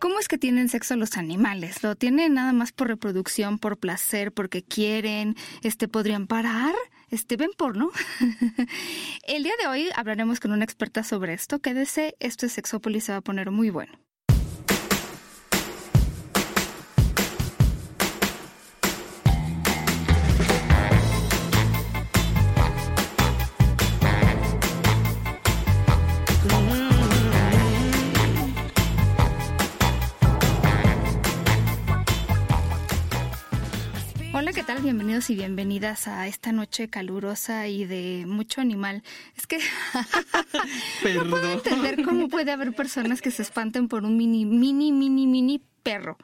¿Cómo es que tienen sexo los animales? ¿Lo tienen nada más por reproducción, por placer, porque quieren? Este, ¿Podrían parar? Este, ven porno. El día de hoy hablaremos con una experta sobre esto. Quédese, esto es Sexópolis, se va a poner muy bueno. Tal? Bienvenidos y bienvenidas a esta noche calurosa y de mucho animal. Es que no puedo entender cómo puede haber personas que se espanten por un mini, mini, mini, mini perro.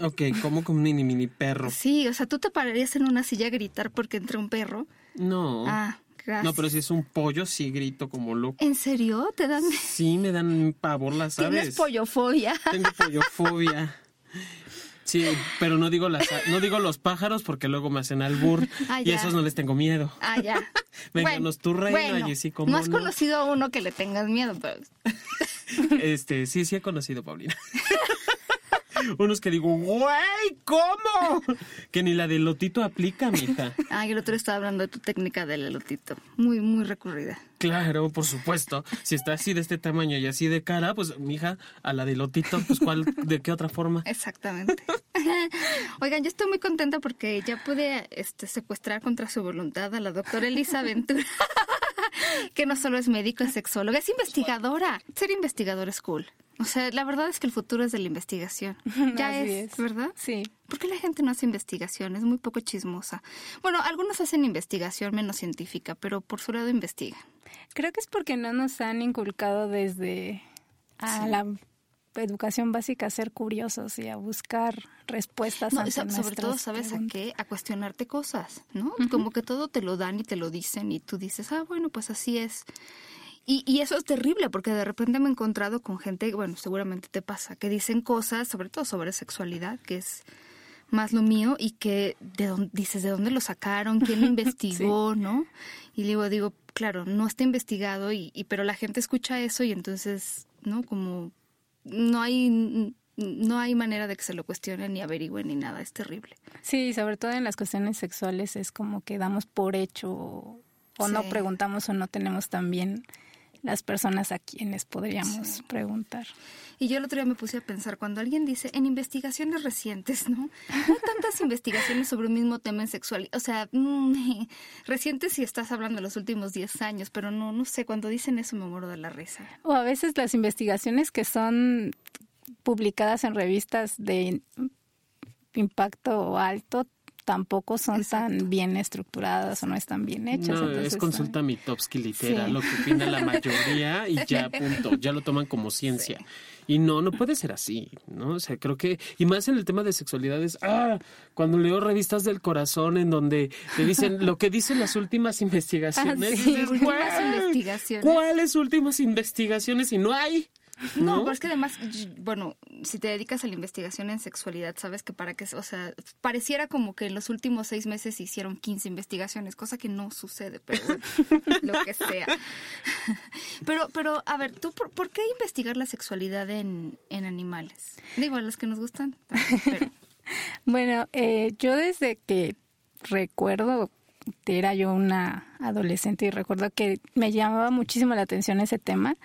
Ok, como con mini mini perro. Sí, o sea, tú te pararías en una silla a gritar porque entra un perro. No. Ah, gracias. No, pero si es un pollo, sí grito como loco. ¿En serio? ¿Te dan... Sí, me dan pavor las aves. ¿Tienes pollofobia? Tengo pollofobia. Sí, pero no digo las, no digo los pájaros porque luego me hacen albur Ah, y esos no les tengo miedo. Ah, ya. Vénganos tu reina, bueno, Jessy, cómo no has no. conocido a uno que le tengas miedo, pero... Este, sí, sí he conocido, Paulina. Unos que digo, güey, ¿cómo? Que ni la de Lotito aplica, mija. Ah, el otro estaba hablando de tu técnica del elotito. Muy, muy recurrida. Claro, por supuesto. Si está así de este tamaño y así de cara, pues, mija, a la de Lotito, pues, ¿cuál, de qué otra forma? Exactamente. Oigan, yo estoy muy contenta porque ya pude este, secuestrar contra su voluntad a la doctora Elisa Ventura, que no solo es médico, es sexóloga, es investigadora. Ser investigador es cool. O sea, la verdad es que el futuro es de la investigación. Ya es, es. ¿verdad? Sí. ¿Por qué la gente no hace investigación? Es muy poco chismosa. Bueno, algunos hacen investigación menos científica, pero por su lado investigan. Creo que es porque no nos han inculcado desde a la educación básica a ser curiosos y a buscar respuestas No, ante sobre todo, ¿sabes a qué? A cuestionarte cosas, ¿no? Como que todo te lo dan y te lo dicen y tú dices, ah, bueno, pues así es. Y, y eso es terrible porque de repente me he encontrado con gente, bueno, seguramente te pasa, que dicen cosas, sobre todo sobre sexualidad, que es más lo mío y que de dónde, dices, ¿de dónde lo sacaron? ¿Quién lo investigó? ¿No? Y luego digo, claro, no está investigado, y, y pero la gente escucha eso y entonces, ¿no? Como no hay no hay manera de que se lo cuestionen ni averigüen ni nada, es terrible. Sí, sobre todo en las cuestiones sexuales es como que damos por hecho o, o no preguntamos o no tenemos también las personas a quienes podríamos Sí. preguntar. Y yo el otro día me puse a pensar, cuando alguien dice en investigaciones recientes, ¿no? No hay tantas investigaciones sobre un mismo tema en sexualidad. O sea, mm, recientes si estás hablando de los últimos 10 años, pero no, no sé, cuando dicen eso me muero de la risa. O a veces las investigaciones que son publicadas en revistas de impacto alto tampoco son tan bien estructuradas o no están bien hechas. No, entonces, es consulta Mitofsky litera, Sí. lo que opina la mayoría y ya, punto, ya lo toman como ciencia. Y no, no puede ser así, ¿no? O sea, creo que, y más en el tema de sexualidades, ah, cuando leo revistas del corazón en donde te dicen lo que dicen las últimas investigaciones, Ah, sí. dices, Últimas "Güey, investigaciones". ¿Cuáles últimas investigaciones? Y no hay. No, ¿No? pero es que además, bueno, si te dedicas a la investigación en sexualidad, sabes que para que, o sea, pareciera como que en los últimos seis meses se hicieron 15 investigaciones, cosa que no sucede, pero bueno, lo que sea. Pero, pero, a ver, ¿tú por, por qué investigar la sexualidad en, en animales? Digo, a los que nos gustan, también, pero Bueno, eh, yo desde que recuerdo, era yo una adolescente y recuerdo que me llamaba muchísimo la atención ese tema.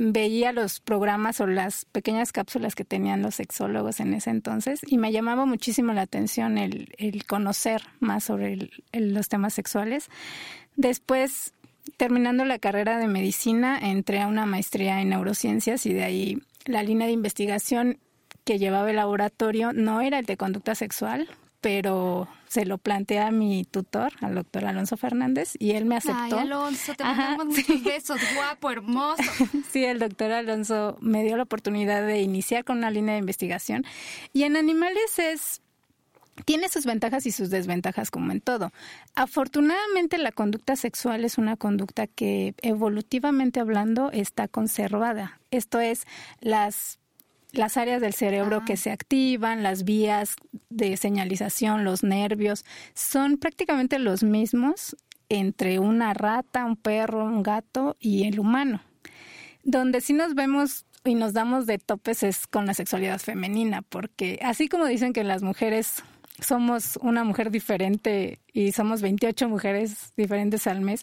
Veía los programas o las pequeñas cápsulas que tenían los sexólogos en ese entonces y me llamaba muchísimo la atención el, el conocer más sobre los temas sexuales. Después, terminando la carrera de medicina, entré a una maestría en neurociencias y de ahí la línea de investigación que llevaba el laboratorio no era el de conducta sexual, pero se lo planteé a mi tutor, al doctor Alonso Fernández, y él me aceptó. Ay, Alonso, te Ajá, mandamos sí. muchos besos, guapo, hermoso. Sí, el doctor Alonso me dio la oportunidad de iniciar con una línea de investigación. Y en animales es tiene sus ventajas y sus desventajas como en todo. Afortunadamente la conducta sexual es una conducta que evolutivamente hablando está conservada. Esto es las las áreas del cerebro Ah. que se activan, las vías de señalización, los nervios, son prácticamente los mismos entre una rata, un perro, un gato y el humano. Donde sí nos vemos y nos damos de topes es con la sexualidad femenina, porque así como dicen que las mujeres somos una mujer diferente y somos 28 mujeres diferentes al mes,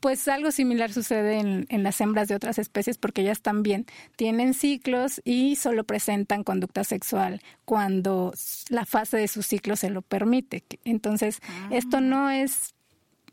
pues algo similar sucede en, en, las hembras de otras especies porque ellas también tienen ciclos y solo presentan conducta sexual cuando la fase de su ciclo se lo permite. Entonces, esto ah. no es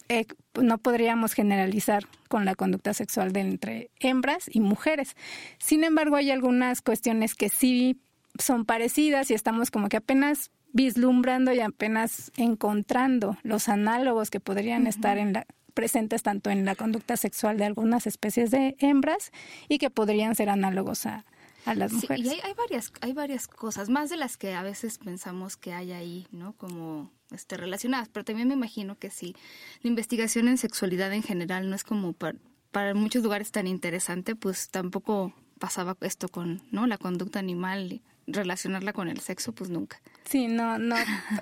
eh, no podríamos generalizar con la conducta sexual de entre hembras y mujeres. Sin embargo, hay algunas cuestiones que sí son parecidas y estamos como que apenas vislumbrando y apenas encontrando los análogos que podrían estar en la, presentes tanto en la conducta sexual de algunas especies de hembras y que podrían ser análogos a, a las mujeres. y hay, hay, varias, hay varias cosas, más de las que a veces pensamos que hay ahí, ¿no? Como este, relacionadas, pero también me imagino que si la investigación en sexualidad en general no es como para, para muchos lugares tan interesante, pues tampoco pasaba esto con no la conducta animal, relacionarla con el sexo, pues nunca. Sí, no, no.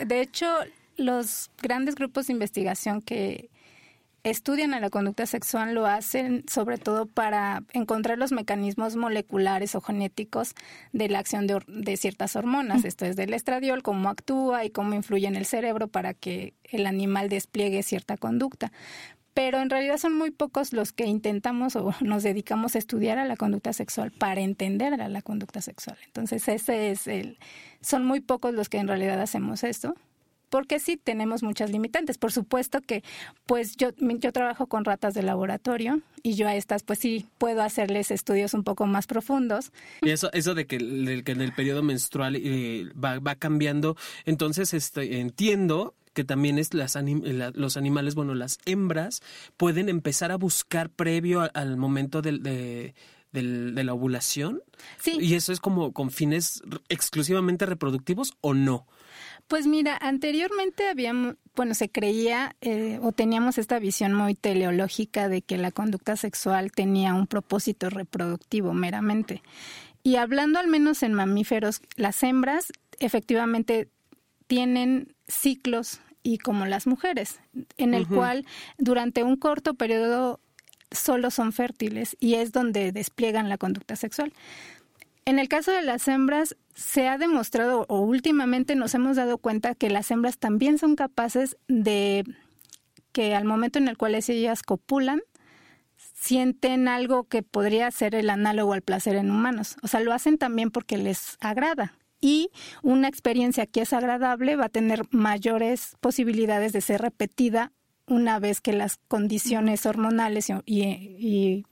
De hecho, los grandes grupos de investigación que estudian a la conducta sexual lo hacen sobre todo para encontrar los mecanismos moleculares o genéticos de la acción de, ciertas hormonas. Esto es del estradiol, cómo actúa y cómo influye en el cerebro para que el animal despliegue cierta conducta. Pero en realidad son muy pocos los que intentamos o nos dedicamos a estudiar a la conducta sexual para entender a la conducta sexual. Entonces, ese es el. Son muy pocos los que en realidad hacemos esto porque sí tenemos muchas limitantes. Por supuesto que pues yo, yo trabajo con ratas de laboratorio y yo a estas pues sí puedo hacerles estudios un poco más profundos. Y eso, eso de que, en el periodo menstrual eh, va, va cambiando, entonces este, entiendo que también es las los animales, bueno, las hembras pueden empezar a buscar previo al, momento del, de, de la ovulación. Sí. ¿Y eso es como con fines exclusivamente reproductivos o no? Pues mira, anteriormente habíamos, bueno, se creía eh, o teníamos esta visión muy teleológica de que la conducta sexual tenía un propósito reproductivo meramente. Y hablando al menos en mamíferos, las hembras efectivamente tienen ciclos y como las mujeres, en el cual durante un corto periodo solo son fértiles y es donde despliegan la conducta sexual. En el caso de las hembras, se ha demostrado o últimamente nos hemos dado cuenta que las hembras también son capaces de que al momento en el cual ellas copulan, sienten algo que podría ser el análogo al placer en humanos. O sea, lo hacen también porque les agrada. Y una experiencia que es agradable va a tener mayores posibilidades de ser repetida una vez que las condiciones hormonales y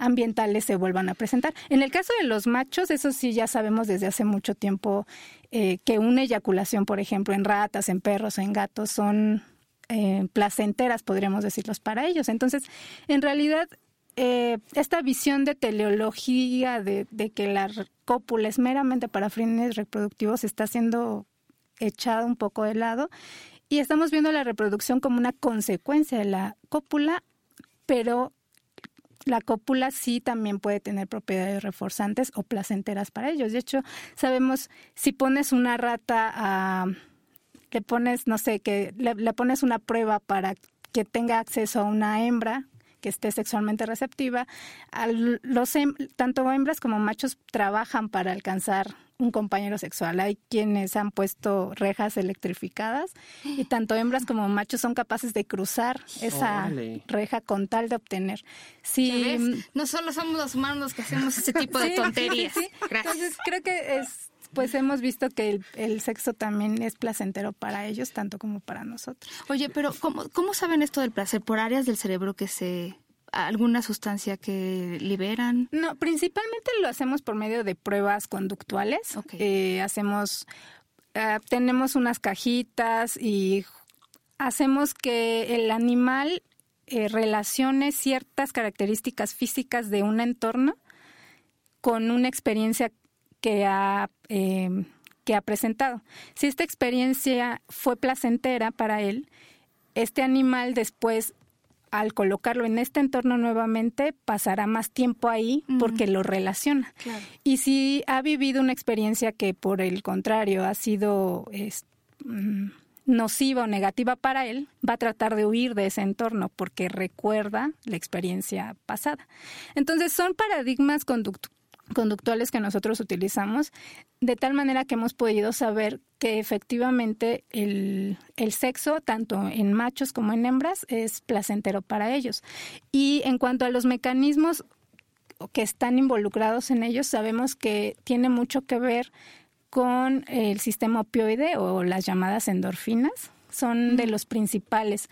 ambientales se vuelvan a presentar. En el caso de los machos, eso sí ya sabemos desde hace mucho tiempo eh, que una eyaculación, por ejemplo, en ratas, en perros, en gatos, son eh, placenteras, podríamos decirlos, para ellos. Entonces, en realidad, eh, esta visión de teleología de, que la cópula es meramente para fines reproductivos está siendo echada un poco de lado y estamos viendo la reproducción como una consecuencia de la cópula, pero la cópula sí también puede tener propiedades reforzantes o placenteras para ellos. De hecho, sabemos si pones una rata a le pones, no sé, que le, pones una prueba para que tenga acceso a una hembra que esté sexualmente receptiva, los tanto hembras como machos trabajan para alcanzar un compañero sexual. Hay quienes han puesto rejas electrificadas y tanto hembras como machos son capaces de cruzar esa reja con tal de obtener. Sí, no solo somos los humanos los que hacemos ese tipo de tonterías. Entonces creo que es pues hemos visto que el, el, sexo también es placentero para ellos, tanto como para nosotros. Oye, pero ¿cómo, ¿cómo saben esto del placer? ¿Por áreas del cerebro que se alguna sustancia que liberan? No, principalmente lo hacemos por medio de pruebas conductuales. Eh, hacemos, eh, tenemos unas cajitas y hacemos que el animal eh, relacione ciertas características físicas de un entorno con una experiencia que ha, em, que ha presentado. Si esta experiencia fue placentera para él, este animal después al colocarlo en este entorno nuevamente, pasará más tiempo ahí porque lo relaciona. Y si ha vivido una experiencia que por el contrario ha sido mm, nociva o negativa para él, va a tratar de huir de ese entorno porque recuerda la experiencia pasada. Entonces son paradigmas conductuales que nosotros utilizamos, de tal manera que hemos podido saber que efectivamente el, el, sexo, tanto en machos como en hembras, es placentero para ellos. Y en cuanto a los mecanismos que están involucrados en ellos, sabemos que tiene mucho que ver con el sistema opioide o las llamadas endorfinas, son de los principales.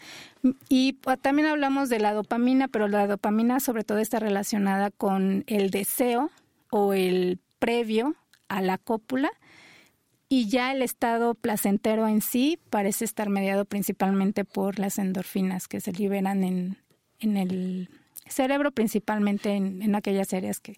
Y también hablamos de la dopamina, pero la dopamina sobre todo está relacionada con el deseo o el previo a la cópula y ya el estado placentero en sí parece estar mediado principalmente por las endorfinas que se liberan en, en el cerebro, principalmente en, en aquellas áreas que,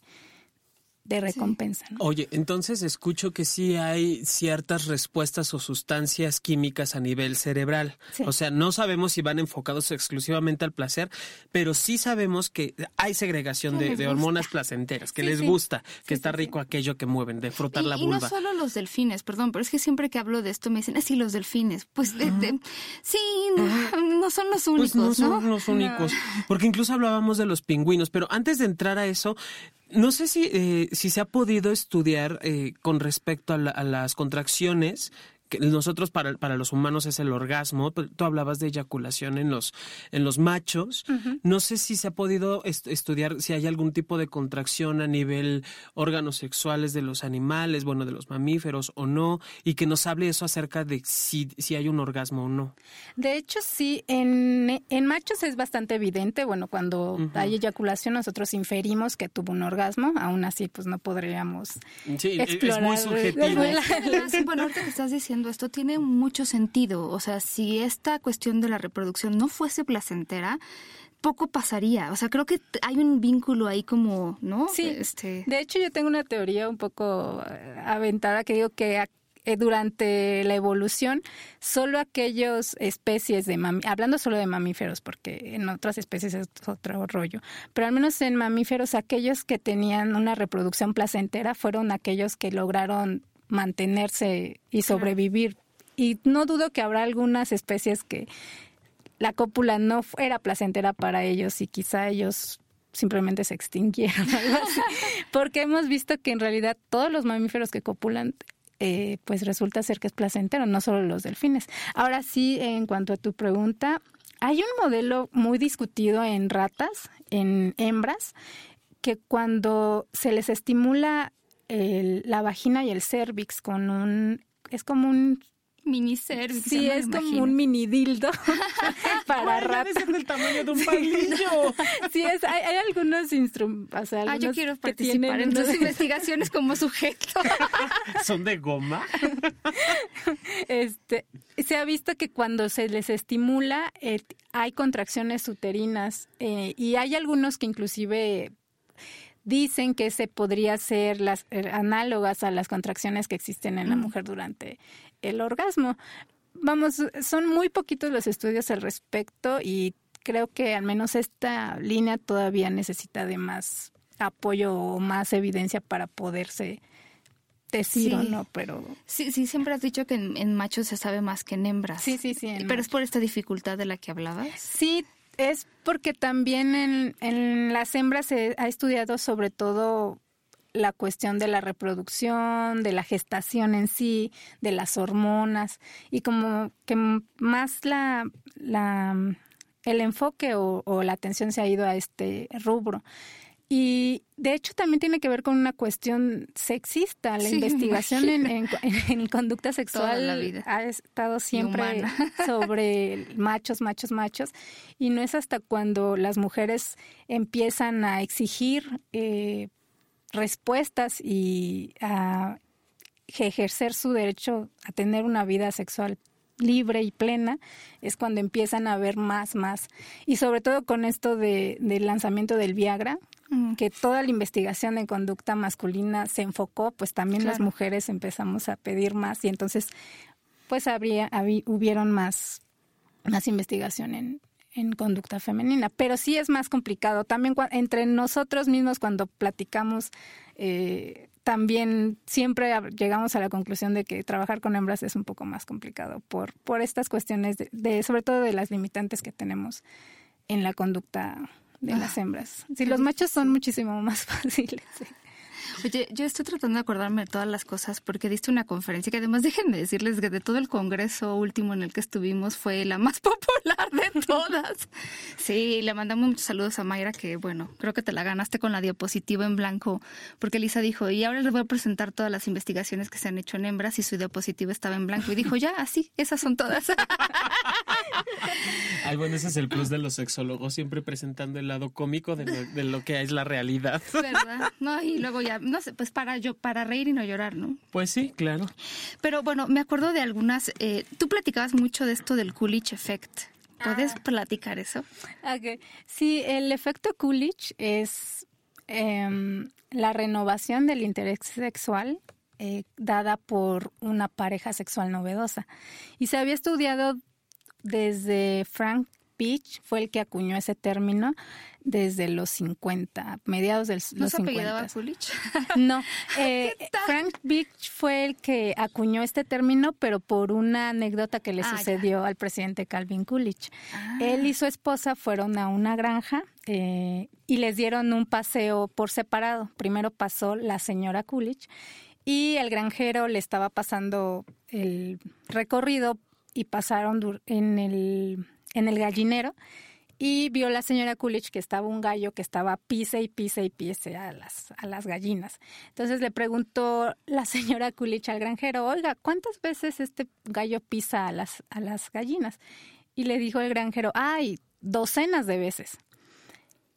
de recompensa. Oye, entonces escucho que sí hay ciertas respuestas o sustancias químicas a nivel cerebral. O sea, no sabemos si van enfocados exclusivamente al placer, pero sí sabemos que hay segregación de, hormonas placenteras, que les gusta, que está rico aquello que mueven, de frotar la vulva. Y no solo los delfines, perdón, pero es que siempre que hablo de esto me dicen, sí, los delfines. Pues sí, no, son los únicos. Pues no son los únicos, porque incluso hablábamos de los pingüinos, pero antes de entrar a eso, no sé si, eh, si se ha podido estudiar eh, con respecto a, a, las contracciones nosotros para, para los humanos es el orgasmo. Tú hablabas de eyaculación en los, en los machos. No sé si se ha podido estudiar si hay algún tipo de contracción a nivel órganos sexuales de los animales, bueno, de los mamíferos o no, y que nos hable eso acerca de si, si hay un orgasmo o no. De hecho, sí, en, en machos es bastante evidente. Bueno, cuando hay eyaculación nosotros inferimos que tuvo un orgasmo, aún así pues no podríamos sí, Es muy subjetivo. bueno, ahorita que estás diciendo esto tiene mucho sentido. O sea, si esta cuestión de la reproducción no fuese placentera, poco pasaría. O sea, creo que hay un vínculo ahí como, ¿no? Sí. Este... De hecho, yo tengo una teoría un poco eh, aventada que digo que eh, durante la evolución, solo aquellas especies de hablando solo de mamíferos, porque en otras especies es otro rollo, pero al menos en mamíferos, aquellos que tenían una reproducción placentera fueron aquellos que lograron mantenerse y sobrevivir. Y no dudo que habrá algunas especies que la cópula no era placentera para ellos y quizá ellos simplemente se extinguieron, porque hemos visto que en realidad todos los mamíferos que copulan eh, pues resulta ser que es placentero, no solo los delfines. Ahora sí, en cuanto a tu pregunta, hay un modelo muy discutido en ratas, en hembras, que cuando se les estimula la vagina y el cervix con un, es como un mini cervix. Sí, es como un mini dildo para ratas. Es del tamaño de un palillo. sí, es, hay, hay algunos instrumentos. ah, yo quiero participar en tus investigaciones como sujeto. ¿Son de goma? este, se ha visto que cuando se les estimula eh, hay contracciones uterinas eh, y hay algunos que inclusive dicen que se podría ser las eh, análogas a las contracciones que existen en la mm. mujer durante el orgasmo. Vamos, son muy poquitos los estudios al respecto y creo que al menos esta línea todavía necesita de más apoyo o más evidencia para poderse decir o no, pero... Sí, sí, siempre has dicho que en, machos se sabe más que en hembras. Sí, sí, sí. Pero es por esta dificultad de la que hablabas. Sí, es porque también en, las hembras se ha estudiado sobre todo la cuestión de la reproducción, de la gestación en sí, de las hormonas y como que más la, el enfoque o, la atención se ha ido a este rubro. Y de hecho también tiene que ver con una cuestión sexista. La investigación en, en, conducta sexual ha estado siempre sobre machos, machos, machos. Y no es hasta cuando las mujeres empiezan a exigir eh, respuestas y a ejercer su derecho a tener una vida sexual libre y plena, es cuando empiezan a ver más, más. Y sobre todo con esto de, del lanzamiento del Viagra. Que toda la investigación en conducta masculina se enfocó, pues también las mujeres empezamos a pedir más y entonces pues habría, hubieron más, más investigación en, en conducta femenina, pero sí es más complicado. También entre nosotros mismos cuando platicamos eh, también siempre llegamos a la conclusión de que trabajar con hembras es un poco más complicado por, por estas cuestiones, de, sobre todo de las limitantes que tenemos en la conducta de las hembras. Si los machos son muchísimo más fáciles. Oye, yo estoy tratando de acordarme de todas las cosas porque diste una conferencia que además déjenme decirles que de todo el congreso último en el que estuvimos fue la más popular de todas. Sí, le mandamos muchos saludos a Mayra que bueno, creo que te la ganaste con la diapositiva en blanco porque Lisa dijo, y ahora les voy a presentar todas las investigaciones que se han hecho en hembras y su diapositiva estaba en blanco y dijo, ya, así, esas son todas. Ay, bueno, ese es el plus de los sexólogos, siempre presentando el lado cómico de lo, de lo que es la realidad. ¿Verdad? No, y luego ya, no sé, pues para yo, para reír y no llorar, ¿no? Pues sí, claro. Pero bueno, me acuerdo de algunas, eh, tú platicabas mucho de esto del Coolidge Effect. ¿Puedes platicar eso? Sí, el efecto Coolidge es em, la renovación del interés sexual eh, dada por una pareja sexual novedosa. Y se había estudiado desde Frank Beach, fue el que acuñó ese término desde los 50, mediados de ¿No los se 50. apellidaba Coolidge? No, eh, Frank Beach fue el que acuñó este término, pero por una anécdota que le Ah, ya. sucedió al presidente Calvin Coolidge. Él y su esposa fueron a una granja eh, y les dieron un paseo por separado. Primero pasó la señora Coolidge y el granjero le estaba pasando el recorrido y pasaron en el, en el gallinero y vio la señora Coolidge que estaba un gallo que estaba pise y pise y pise a las, a las gallinas. Entonces le preguntó la señora Coolidge al granjero, oiga, ¿cuántas veces este gallo pisa a las, a las gallinas? Y le dijo el granjero, ay, docenas de veces.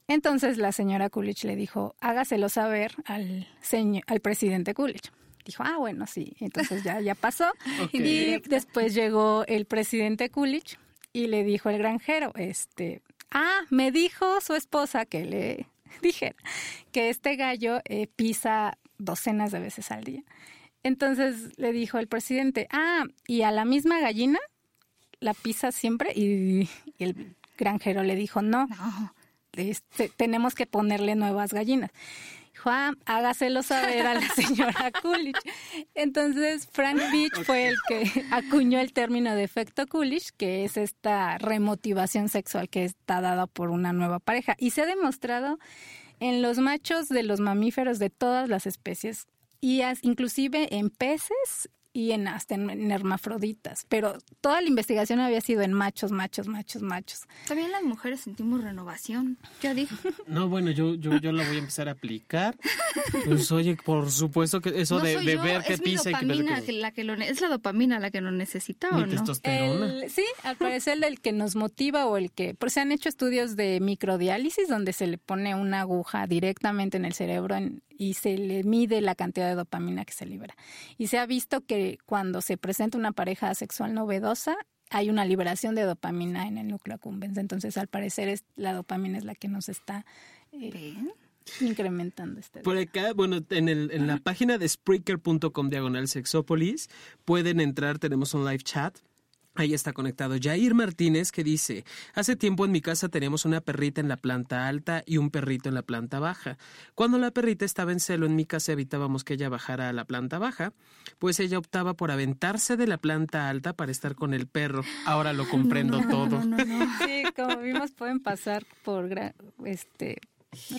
Entonces la señora Coolidge le dijo, hágaselo saber al, señor, al presidente Coolidge. Dijo, ah, bueno, sí. Entonces ya, ya pasó. Y después llegó el presidente Coolidge y le dijo el granjero, este, ah, me dijo su esposa que le dijera que este gallo eh, pisa docenas de veces al día. Entonces le dijo el presidente, ah, y a la misma gallina la pisa siempre y, y el granjero le dijo, no, No. este, tenemos que ponerle nuevas gallinas. Dijo, ah, hágaselo saber a la señora Coolidge. Entonces, Frank Beach fue el que acuñó el término de efecto Coolidge, que es esta remotivación sexual que está dada por una nueva pareja. Y se ha demostrado en los machos de los mamíferos de todas las especies, y inclusive en peces y en hasta en, en hermafroditas. Pero toda la investigación había sido en machos, machos, machos, machos. También las mujeres sentimos renovación. Yo digo. No, bueno, yo, yo, yo la voy a empezar a aplicar. Pues oye, por supuesto que eso no de, soy de yo, ver que es mi pisa y que la que lo es la dopamina la que lo necesita o Mi no. testosterona. El- sí, al parecer el que nos motiva o el que, pues se han hecho estudios de microdiálisis donde se le pone una aguja directamente en el cerebro en- y se le mide la cantidad de dopamina que se libera. Y se ha visto que cuando se presenta una pareja sexual novedosa hay una liberación de dopamina en el núcleo accumbens. Entonces, al parecer es, la dopamina es la que nos está eh, incrementando este. Por acá, bueno, en, el, en la página de Spreaker.com diagonal Sexópolis pueden entrar, tenemos un live chat. Ahí está conectado Jair Martínez que dice, hace tiempo en mi casa teníamos una perrita en la planta alta y un perrito en la planta baja. Cuando la perrita estaba en celo en mi casa evitábamos que ella bajara a la planta baja, pues ella optaba por aventarse de la planta alta para estar con el perro. Ahora lo comprendo todo. No, no, no. Sí, como vimos, pueden pasar por este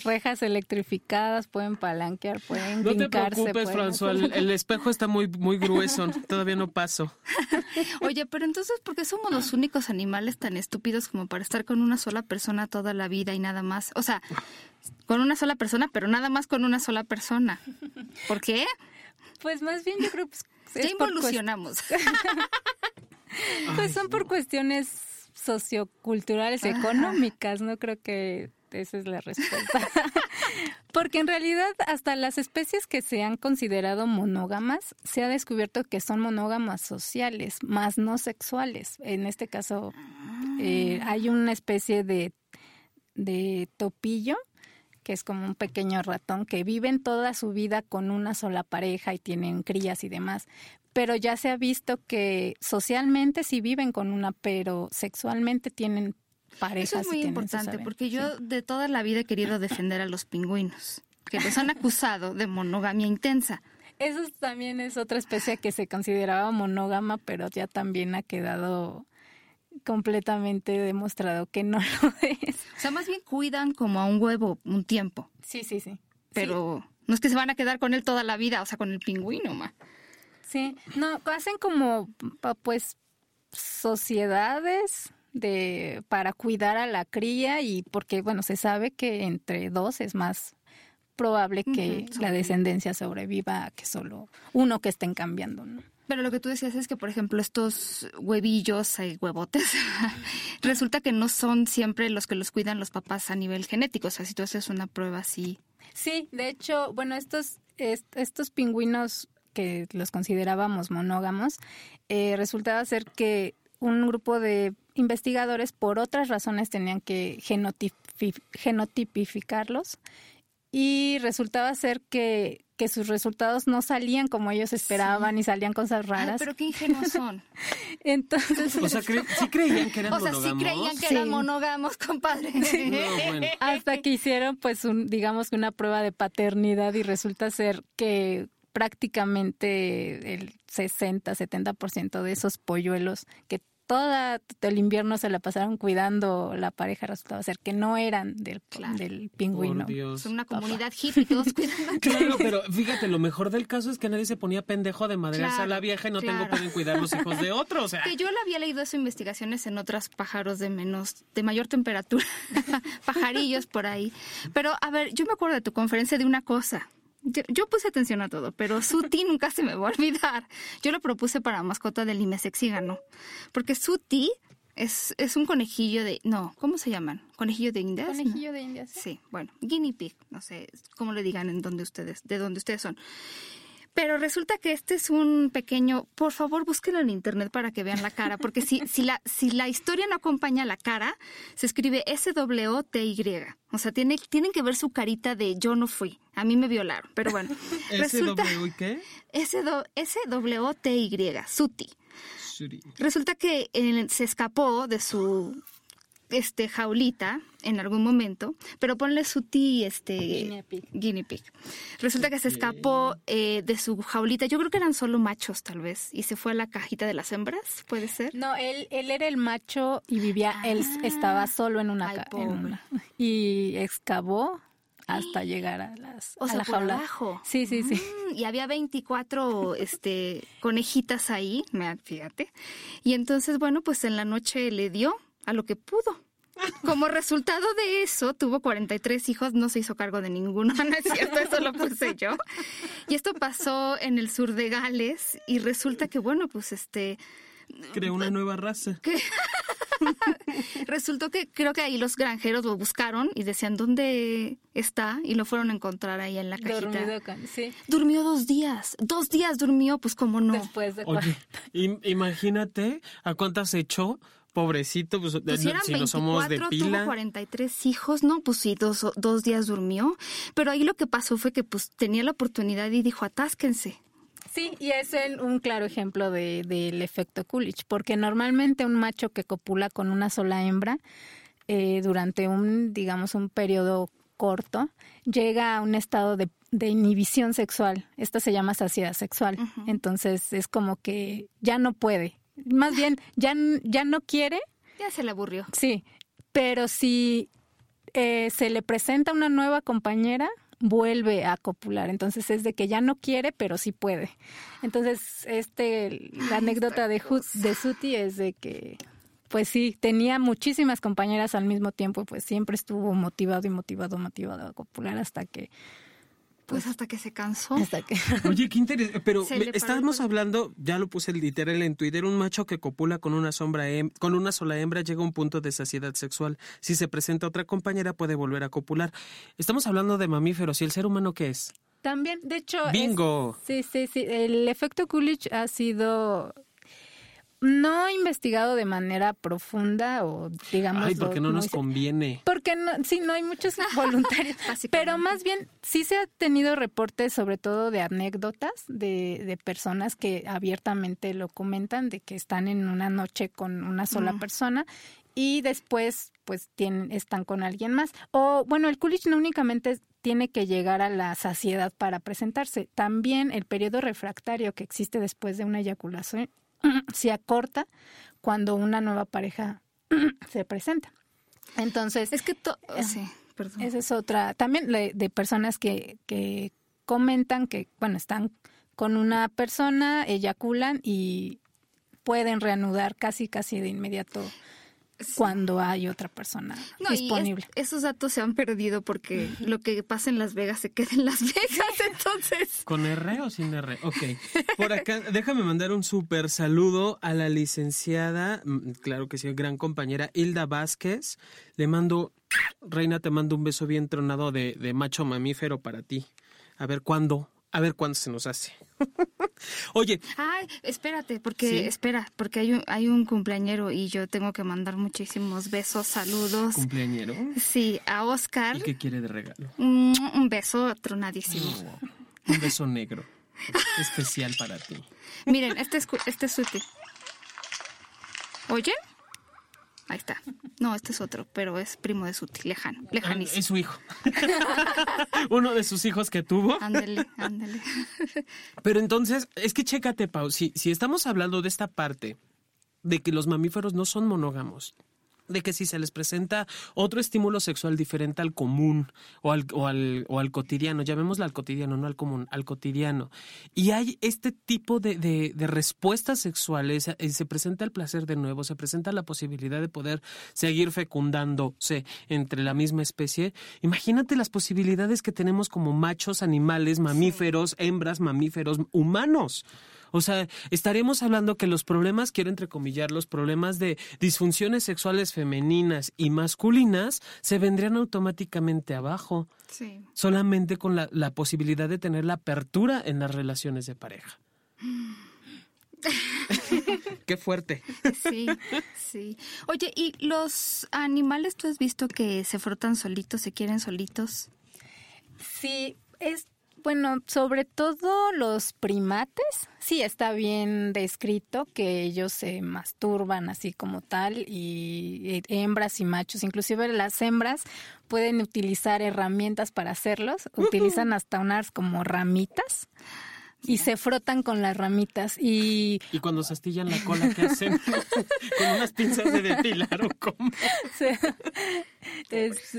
rejas electrificadas, pueden palanquear, pueden No te preocupes, François, el, el espejo está muy, muy grueso, todavía no paso. Oye, pero entonces, ¿por qué somos los únicos animales tan estúpidos como para estar con una sola persona toda la vida y nada más? O sea, con una sola persona, pero nada más con una sola persona. ¿Por qué? Pues más bien yo creo que Ya es por cuest- involucionamos. pues son por cuestiones socioculturales económicas, no creo que esa es la respuesta. Porque en realidad hasta las especies que se han considerado monógamas, se ha descubierto que son monógamas sociales, más no sexuales. En este caso eh, hay una especie de, de topillo que es como un pequeño ratón que viven toda su vida con una sola pareja y tienen crías y demás. Pero ya se ha visto que socialmente sí viven con una, pero sexualmente tienen parejas. Eso es muy importante porque yo de toda la vida he querido defender a los pingüinos, que los han acusado de monogamia intensa. Eso también es otra especie que se consideraba monógama, pero ya también ha quedado completamente demostrado que no lo es. O sea, más bien cuidan como a un huevo un tiempo, Sí, sí, sí. pero No es que se van a quedar con él toda la vida, o sea, con el pingüino, ma. Sí, no, hacen como, pues, sociedades de para cuidar a la cría y porque, bueno, se sabe que entre dos es más probable que la descendencia sobreviva que solo uno que estén cambiando, ¿no? Pero lo que tú decías es que, por ejemplo, estos huevillos y huevotes, resulta que no son siempre los que los cuidan los papás a nivel genético. O sea, si tú haces una prueba así. Sí, de hecho, bueno, estos, estos pingüinos que los considerábamos monógamos, eh, resultaba ser que un grupo de investigadores por otras razones tenían que genotipificarlos y resultaba ser que, que, sus resultados no salían como ellos esperaban y salían cosas raras. pero qué ingenuos son. Entonces, o sea, sí creían que eran o sea, sí creían que eran monógamos, compadre. Hasta que hicieron pues un digamos una prueba de paternidad y resulta ser que prácticamente el 60, 70% de esos polluelos que toda el invierno se la pasaron cuidando la pareja resultaba ser que no eran del, del pingüino. Son una comunidad hippie, todos cuidando. Claro, pero fíjate, lo mejor del caso es que nadie se ponía pendejo de madrearse a la vieja y no tengo pueden cuidar los hijos de otro. O sea. Que yo le había leído eso investigaciones en otros pájaros de menos, de mayor temperatura, pajarillos por ahí. Pero a ver, yo me acuerdo de tu conferencia de una cosa. Yo, puse atención a todo, pero Suti nunca se me va a olvidar. Yo lo propuse para mascota del Imesex y ganó. Porque Suti es, es un conejillo de... No, ¿cómo se llaman? ¿Conejillo de indias? Conejillo de indias. Sí, bueno, guinea pig, no sé cómo le digan en donde ustedes, de donde ustedes son. Pero resulta que este es un pequeño, por favor búsquenlo en internet para que vean la cara, porque si, si, la, si la historia no acompaña la cara, se escribe S-W-T-Y. O sea, tiene, tienen que ver su carita de yo no fui, a mí me violaron. Pero bueno. ¿S-W qué? S-W-T-Y, Suti. Resulta que eh, se escapó de su este jaulita en algún momento, pero ponle su ti este guinea pig. Resulta que se escapó eh, de su jaulita. Yo creo que eran solo machos tal vez y se fue a la cajita de las hembras, puede ser. No, él él era el macho y vivía él ah. estaba solo en una, caja y excavó hasta llegar a las o sea, la jaula. Abajo. Sí, sí, sí. Mm, y había 24 este conejitas ahí, fíjate. Y entonces, bueno, pues en la noche le dio a lo que pudo. Como resultado de eso, tuvo 43 hijos, no se hizo cargo de ninguno, no es cierto, eso lo puse yo. Y esto pasó en el sur de Gales y resulta que, bueno, pues este... Creó una nueva raza. Resultó que creo que ahí los granjeros lo buscaron y decían dónde está y lo fueron a encontrar ahí en la cajita. sí. Durmió dos días, dos días durmió, pues como no. Después de Oye, imagínate a cuántas echó pobrecito, pues, pues si, no somos de pila. Tuvo 43 hijos, no, pues sí, dos, dos días durmió. Pero ahí lo que pasó fue que pues tenía la oportunidad y dijo, atásquense. Sí, y es un claro ejemplo del de, efecto Coolidge, porque normalmente un macho que copula con una sola hembra eh, durante un, digamos, un periodo corto, llega a un estado de, de inhibición sexual. Esto se llama saciedad sexual. Entonces es como que ya no puede, más bien, ya, ya no quiere. Ya se le aburrió. Sí, pero si eh, se le presenta una nueva compañera, vuelve a copular. Entonces es de que ya no quiere, pero sí puede. Entonces, este, la anécdota de, de Suti es de que, pues sí, tenía muchísimas compañeras al mismo tiempo, pues siempre estuvo motivado y motivado, motivado a copular hasta que pues hasta que se cansó. Hasta que... Oye, qué interesante. Pero estábamos hablando, ya lo puse literal en Twitter, un macho que copula con una sombra con una sola hembra llega a un punto de saciedad sexual. Si se presenta otra compañera puede volver a copular. Estamos hablando de mamíferos y el ser humano qué es? También, de hecho, bingo. sí, sí, sí. El efecto Coolidge ha sido no he investigado de manera profunda o digamos... Ay, porque no nos conviene. Porque no, sí, no hay muchos voluntarios. pero más bien sí se ha tenido reportes sobre todo de anécdotas de, de, personas que abiertamente lo comentan, de que están en una noche con una sola mm. persona y después pues tienen, están con alguien más. O bueno, el Coolidge no únicamente tiene que llegar a la saciedad para presentarse. También el periodo refractario que existe después de una eyaculación se acorta cuando una nueva pareja se presenta. Entonces, es que to sí, esa es otra, también de personas que, que comentan que, bueno, están con una persona, eyaculan y pueden reanudar casi, casi de inmediato cuando hay otra persona disponible. esos datos se han perdido porque lo que pasa en Las Vegas se queda en Las Vegas, entonces. ¿Con R o sin R? Ok. Por acá, déjame mandar un súper saludo a la licenciada, mm, claro que sí, gran compañera Hilda Vázquez. Le mando, Reina, te mando un beso bien tronado de, de macho mamífero para ti. A ver cuándo, a ver cuándo se nos hace. Oye. Ay, espérate, porque, espera, porque hay un, hay un cumpleañero y yo tengo que mandar muchísimos besos, saludos. ¿Cumpleañero? Sí, a Oscar. ¿Y qué quiere de regalo? Un, beso tronadísimo. un beso negro. especial para ti. Miren, este es, este es útil. ¿Oye? Ahí está. No, este es otro, pero es primo de Suti, lejano, lejanísimo. Es su hijo. Uno de sus hijos que tuvo. Ándale, ándale. Pero entonces, es que chécate, Pau, si, si estamos hablando de esta parte de que los mamíferos no son monógamos, de que si se les presenta otro estímulo sexual diferente al común o al, o al, o al cotidiano, llamémoslo al cotidiano, no al común, al cotidiano, y hay este tipo de, de, de respuestas sexuales, eh, se presenta el placer de nuevo, se presenta la posibilidad de poder seguir fecundándose entre la misma especie, imagínate las posibilidades que tenemos como machos, animales, mamíferos, hembras, mamíferos, humanos. O sea, estaremos hablando que los problemas, quiero entrecomillar, los problemas de disfunciones sexuales femeninas y masculinas se vendrían automáticamente abajo. Sí. Solamente con la, la posibilidad de tener la apertura en las relaciones de pareja. Qué fuerte. Sí, sí. Oye, ¿y los animales tú has visto que se frotan solitos, se quieren solitos? Sí, es bueno, sobre todo los primates, sí está bien descrito que ellos se masturban así como tal y hembras y machos, inclusive las hembras pueden utilizar herramientas para hacerlos, utilizan hasta unas como ramitas y se frotan con las ramitas y y cuando se astillan la cola qué hacen con unas pinzas de depilar o cómo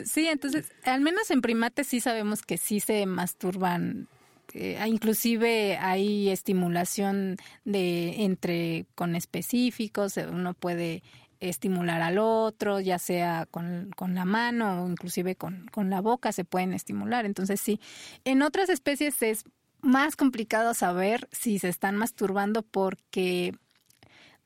sí, entonces al menos en primates sí sabemos que sí se masturban eh, inclusive hay estimulación de entre con específicos uno puede estimular al otro, ya sea con, con la mano o inclusive con, con, la boca se pueden estimular. Entonces sí, en otras especies es más complicado saber si se están masturbando porque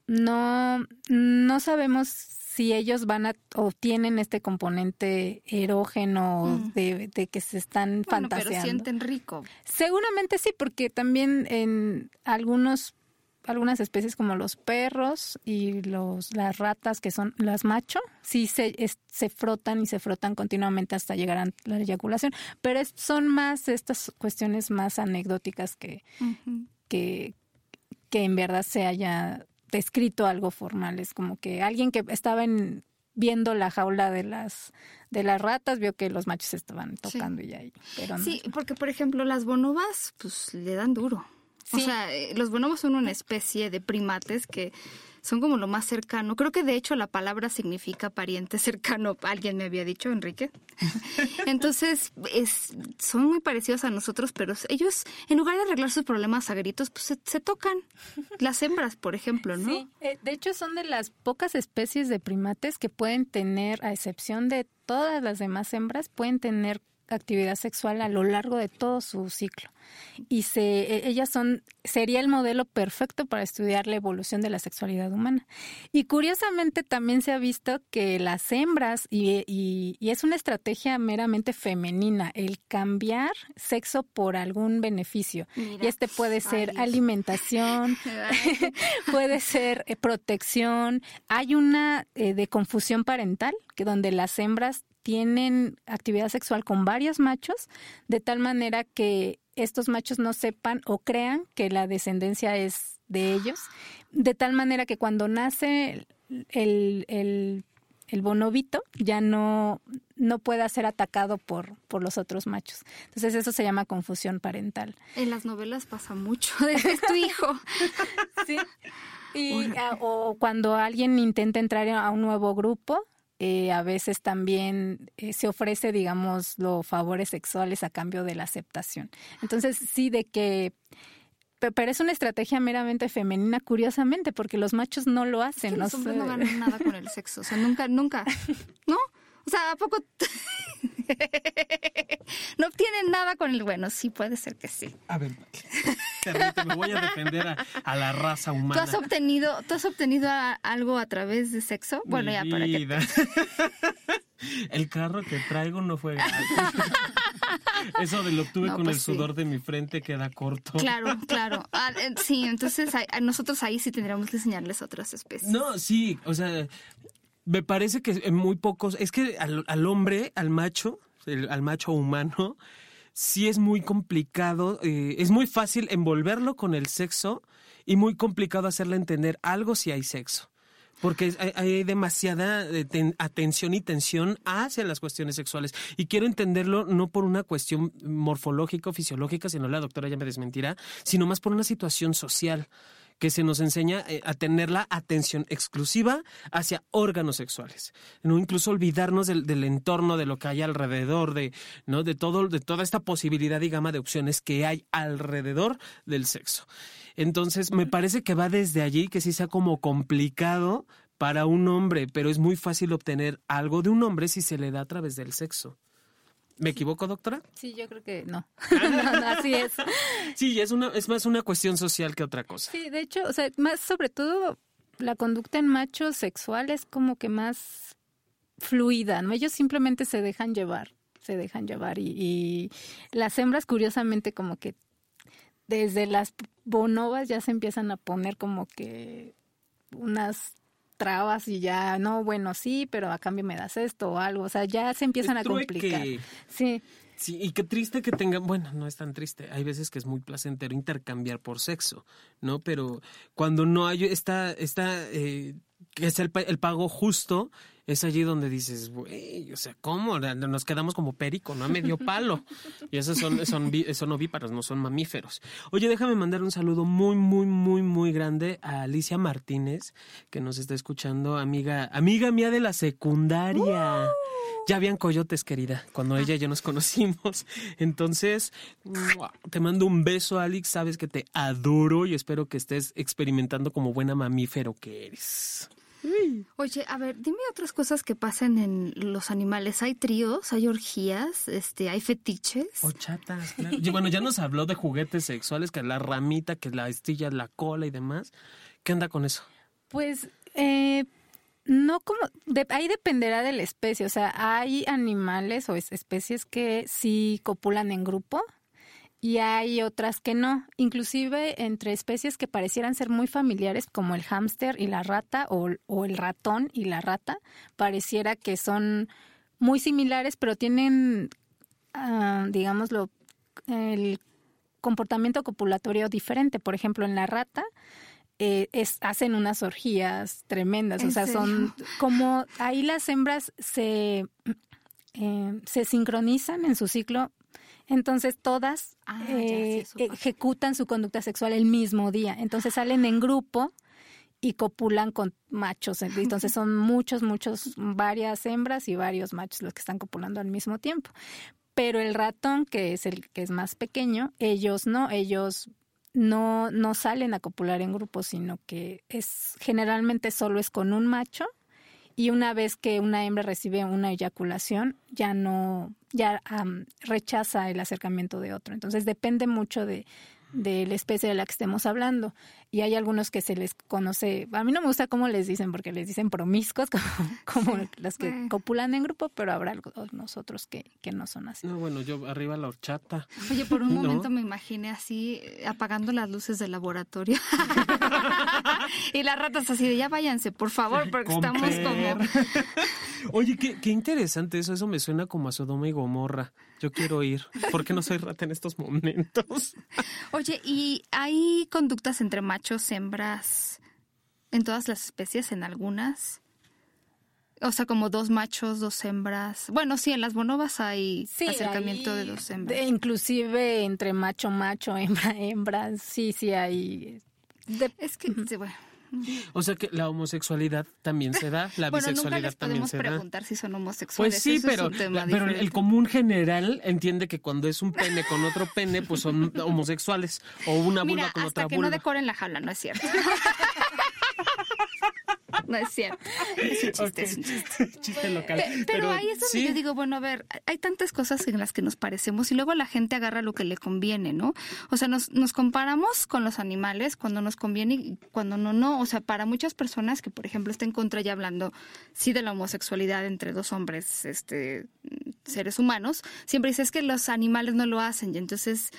no, no sabemos si ellos van a o tienen este componente erógeno mm. de, que se están bueno, fantaseando. Pero sienten rico. Seguramente sí, porque también en algunos algunas especies como los perros y los las ratas que son las macho sí se se frotan y se frotan continuamente hasta llegar a la eyaculación. Pero son más estas cuestiones más anecdóticas que que que en verdad se haya descrito algo formal. Es como que alguien que estaba en viendo la jaula de las de las ratas vio que los machos estaban tocando y ahí pero sí porque por ejemplo las bonobas pues le dan duro o sea, eh, los bonobos son una especie de primates que son como lo más cercano. Creo que de hecho la palabra significa pariente cercano. Alguien me había dicho, Enrique. Entonces, es, son muy parecidos a nosotros, pero ellos, en lugar de arreglar sus problemas a gritos, pues se, tocan. Las hembras, por ejemplo, ¿no? Sí, eh, de hecho son de las pocas especies de primates que pueden tener, a excepción de todas las demás hembras, pueden tener actividad sexual a lo largo de todo su ciclo. Y se, e, ellas son, sería el modelo perfecto para estudiar la evolución de la sexualidad humana. Y curiosamente también se ha visto que las hembras, y, y, es una estrategia meramente femenina, el cambiar sexo por algún beneficio. y este puede ser alimentación, puede ser eh, protección. Hay una eh, de confusión parental, que donde las hembras tienen actividad sexual con varios machos, de tal manera que estos machos no sepan o crean que la descendencia es de ellos, de tal manera que cuando nace el, el, el bonobito ya no, no pueda ser atacado por, por los otros machos. Entonces eso se llama confusión parental. En las novelas pasa mucho, es tu hijo. sí. Y, o cuando alguien intenta entrar a un nuevo grupo, eh, a veces también eh, se ofrece, digamos, los favores sexuales a cambio de la aceptación. Entonces, sí, de que pero es una estrategia meramente femenina, curiosamente, porque los machos no lo hacen. los hombres no ganan nada con el sexo, o sea, nunca, nunca, ¿no? O sea, ¿a poco no obtienen nada con el bueno? Sí, puede ser que sí. A ver, me voy a defender a, la raza humana. ¿Tú has obtenido, ¿tú has obtenido algo a través de sexo? Bueno, ya para que... El carro que traigo no fue Eso de lo obtuve con el pues sudor de mi frente queda corto. Claro, claro. Ah, eh, sí, entonces a, nosotros ahí sí tendríamos que enseñarles otras especies. No, sí, o sea, me parece que en muy pocos, es que al, hombre, al macho, al macho humano, sí es muy complicado, eh, es muy fácil envolverlo con el sexo y muy complicado hacerle entender algo si hay sexo porque hay, demasiada eh, atención y tensión hacia las cuestiones sexuales. Y quiero entenderlo no por una cuestión morfológica o fisiológica, sino la doctora ya me desmentirá, sino más por una situación social que se nos enseña eh, a tener la atención exclusiva hacia órganos sexuales, no incluso olvidarnos del, del, entorno, de lo que hay alrededor, de no de todo, de toda esta posibilidad y gama de opciones que hay alrededor del sexo. Entonces, me parece que va desde allí, que sí sea como complicado para un hombre, pero es muy fácil obtener algo de un hombre si se le da a través del sexo. ¿Me equivoco, doctora? Sí, yo creo que no. así es. Sí, es una es más una cuestión social que otra cosa. Sí, de hecho, o sea, más sobre todo la conducta en machos sexual es como que más fluida, ¿no? Ellos simplemente se dejan llevar, se dejan llevar y, y las hembras curiosamente como que desde las bonobas ya se empiezan a poner como que unas trabas y ya, no, bueno, sí, pero a cambio me das esto o algo, o sea, ya se empiezan a complicar. Sí. Sí, y qué triste que tengan, bueno, no es tan triste, hay veces que es muy placentero intercambiar por sexo, ¿no? Pero cuando no hay esta, esta eh, que es el, el, pago justo, es allí donde dices, güey, o sea, ¿cómo? Nos quedamos como perico, ¿no? A medio palo. Y esos son, son, ovíparos, no son mamíferos. Oye, déjame mandar un saludo muy, muy, muy, muy grande a Alicia Martínez, que nos está escuchando, amiga, amiga mía de la secundaria. Ya habían coyotes, querida, cuando ella y yo nos conocimos. Entonces, te mando un beso, Alex. Sabes que te adoro y espero que estés experimentando como buena mamífero que eres. Oye, a ver, dime otras cosas que pasan en los animales. ¿Hay tríos? ¿Hay orgías? Este, ¿Hay fetiches? Ochatas, claro. bueno, ya nos habló de juguetes sexuales, que la ramita, que la estilla, la cola y demás. ¿Qué anda con eso? Pues, eh, no como, ahí dependerá de la especie. O sea, hay animales o especies que sí copulan en grupo y hay otras que no, inclusive entre especies que parecieran ser muy familiares como el hámster y la rata o, el ratón y la rata, pareciera que son muy similares pero tienen, uh, digámoslo, el comportamiento copulatorio diferente. Por ejemplo, en la rata eh, es, hacen unas orgías tremendas, o sea, son como ahí las hembras se, eh, se sincronizan en su ciclo entonces todas ah, eh, ejecutan su conducta sexual el mismo día. Entonces salen en grupo y copulan con machos. Entonces son muchos, muchos, varias hembras y varios machos los que están copulando al mismo tiempo. Pero el ratón, que es el que es más pequeño, ellos no, ellos no, no salen a copular en grupo, sino que es generalmente solo es con un macho y una vez que una hembra recibe una eyaculación, ya no, ya rechaza el acercamiento de otro. Entonces depende mucho de, de la especie de la que estemos hablando. Y hay algunos que se les conoce, a mí no me gusta cómo les dicen, porque les dicen promiscuos, como, las que copulan en grupo, pero habrá algunos otros que, que no son así. No, bueno, yo arriba la horchata. Oye, por un momento me imaginé así, eh, apagando las luces del laboratorio. y las ratas así de, ya váyanse, por favor, porque estamos como... Oye, qué, qué interesante eso, eso me suena como a Sodoma y Gomorra. Yo quiero ir, porque no soy rata en estos momentos. Oye, ¿y hay conductas entre machos, hembras, en todas las especies, en algunas? O sea, como dos machos, dos hembras. Bueno, sí, en las bonobas hay acercamiento de dos hembras. inclusive entre macho, macho, hembra, hembra. Sí, sí hay. Es que, bueno, O sea que la homosexualidad también se da, la bueno, nunca bisexualidad les también podemos se da. preguntar si son homosexuales. Pues sí, Eso es pero, tema pero el común general entiende que cuando es un pene con otro pene, pues son homosexuales. O una vulva Mira, con hasta otra que vulva. no decoren la jaula, no es cierto. no es cierto. Es un chiste, es un chiste. Chiste local. Pe- Pero, ahí es donde sí. yo digo, bueno, a ver, hay tantas cosas en las que nos parecemos y luego la gente agarra lo que le conviene, ¿no? O sea, nos, nos comparamos con los animales cuando nos conviene y cuando no, no. O sea, para muchas personas que, por ejemplo, estén contra ya hablando, sí, de la homosexualidad entre dos hombres, este, seres humanos, siempre dice, es que los animales no lo hacen y entonces...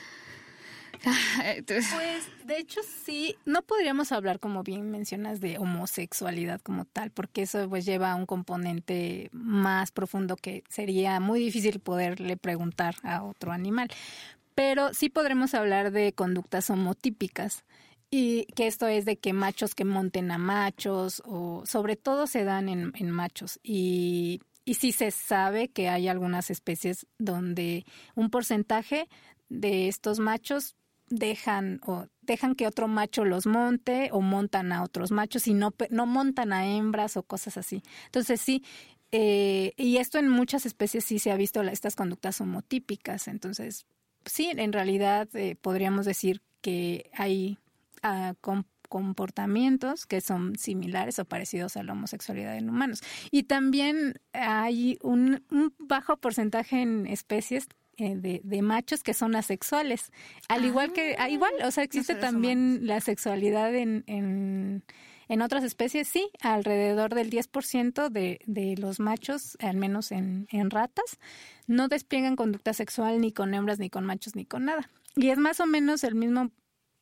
Pues de hecho sí, no podríamos hablar como bien mencionas de homosexualidad como tal, porque eso pues lleva a un componente más profundo que sería muy difícil poderle preguntar a otro animal. Pero sí podremos hablar de conductas homotípicas. Y que esto es de que machos que monten a machos, o sobre todo se dan en, en machos. Y, y sí se sabe que hay algunas especies donde un porcentaje de estos machos dejan o dejan que otro macho los monte o montan a otros machos y no no montan a hembras o cosas así. Entonces sí eh, y esto en muchas especies sí se ha visto estas conductas homotípicas. Entonces sí, en realidad eh, podríamos decir que hay ah, com- comportamientos que son similares o parecidos a la homosexualidad en humanos. Y también hay un bajo porcentaje en especies eh, de, de machos que son asexuales. Al igual que, ah, igual, o sea, existe también la sexualidad en, en, en otras especies, sí, alrededor del 10% de, de los machos, al menos en, en ratas, no despliegan conducta sexual ni con hembras, ni con machos, ni con nada. Y es más o menos el mismo,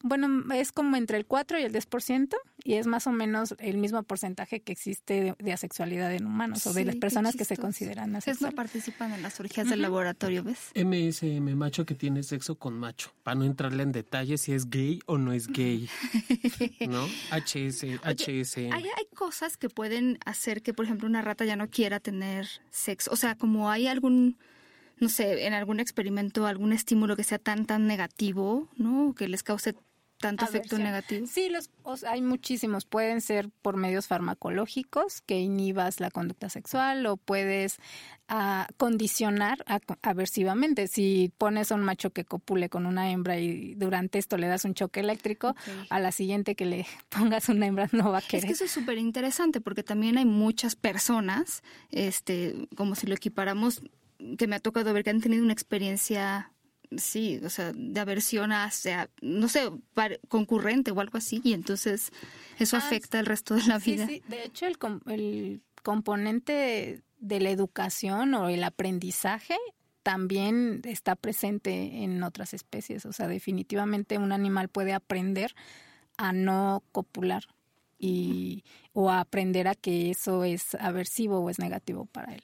bueno, es como entre el 4 y el 10%, y es más o menos el mismo porcentaje que existe de, de asexualidad en humanos, o de las personas que se consideran Ustedes no asexuales. participan en las orgías del laboratorio, ¿ves? MSM, macho que tiene sexo con macho. Para no entrarle en detalles si es gay o no es gay. ¿No? HS, HSM. Hay, hay cosas que pueden hacer que, por ejemplo, una rata ya no quiera tener sexo. O sea, como hay algún, no sé, en algún experimento, algún estímulo que sea tan, tan negativo, ¿no? Que les cause tanto efecto negativo. Sí, los, o sea, hay muchísimos. Pueden ser por medios farmacológicos que inhibas la conducta sexual o puedes ah, condicionar a- aversivamente. Si pones a un macho que copule con una hembra y durante esto le das un choque eléctrico, a la siguiente que le pongas una hembra no va a Es querer. que eso es súper interesante porque también hay muchas personas, este, como si lo equiparamos, que me ha tocado ver que han tenido una experiencia, sí, o sea, de aversión hacia, no sé, par- concurrente o algo así, y entonces eso Ah, afecta el resto de la Sí, vida. sí. De hecho, el, com- el componente de la educación o el aprendizaje también está presente en otras especies. O sea, definitivamente un animal puede aprender a no copular y o a aprender a que eso es aversivo o es negativo para él.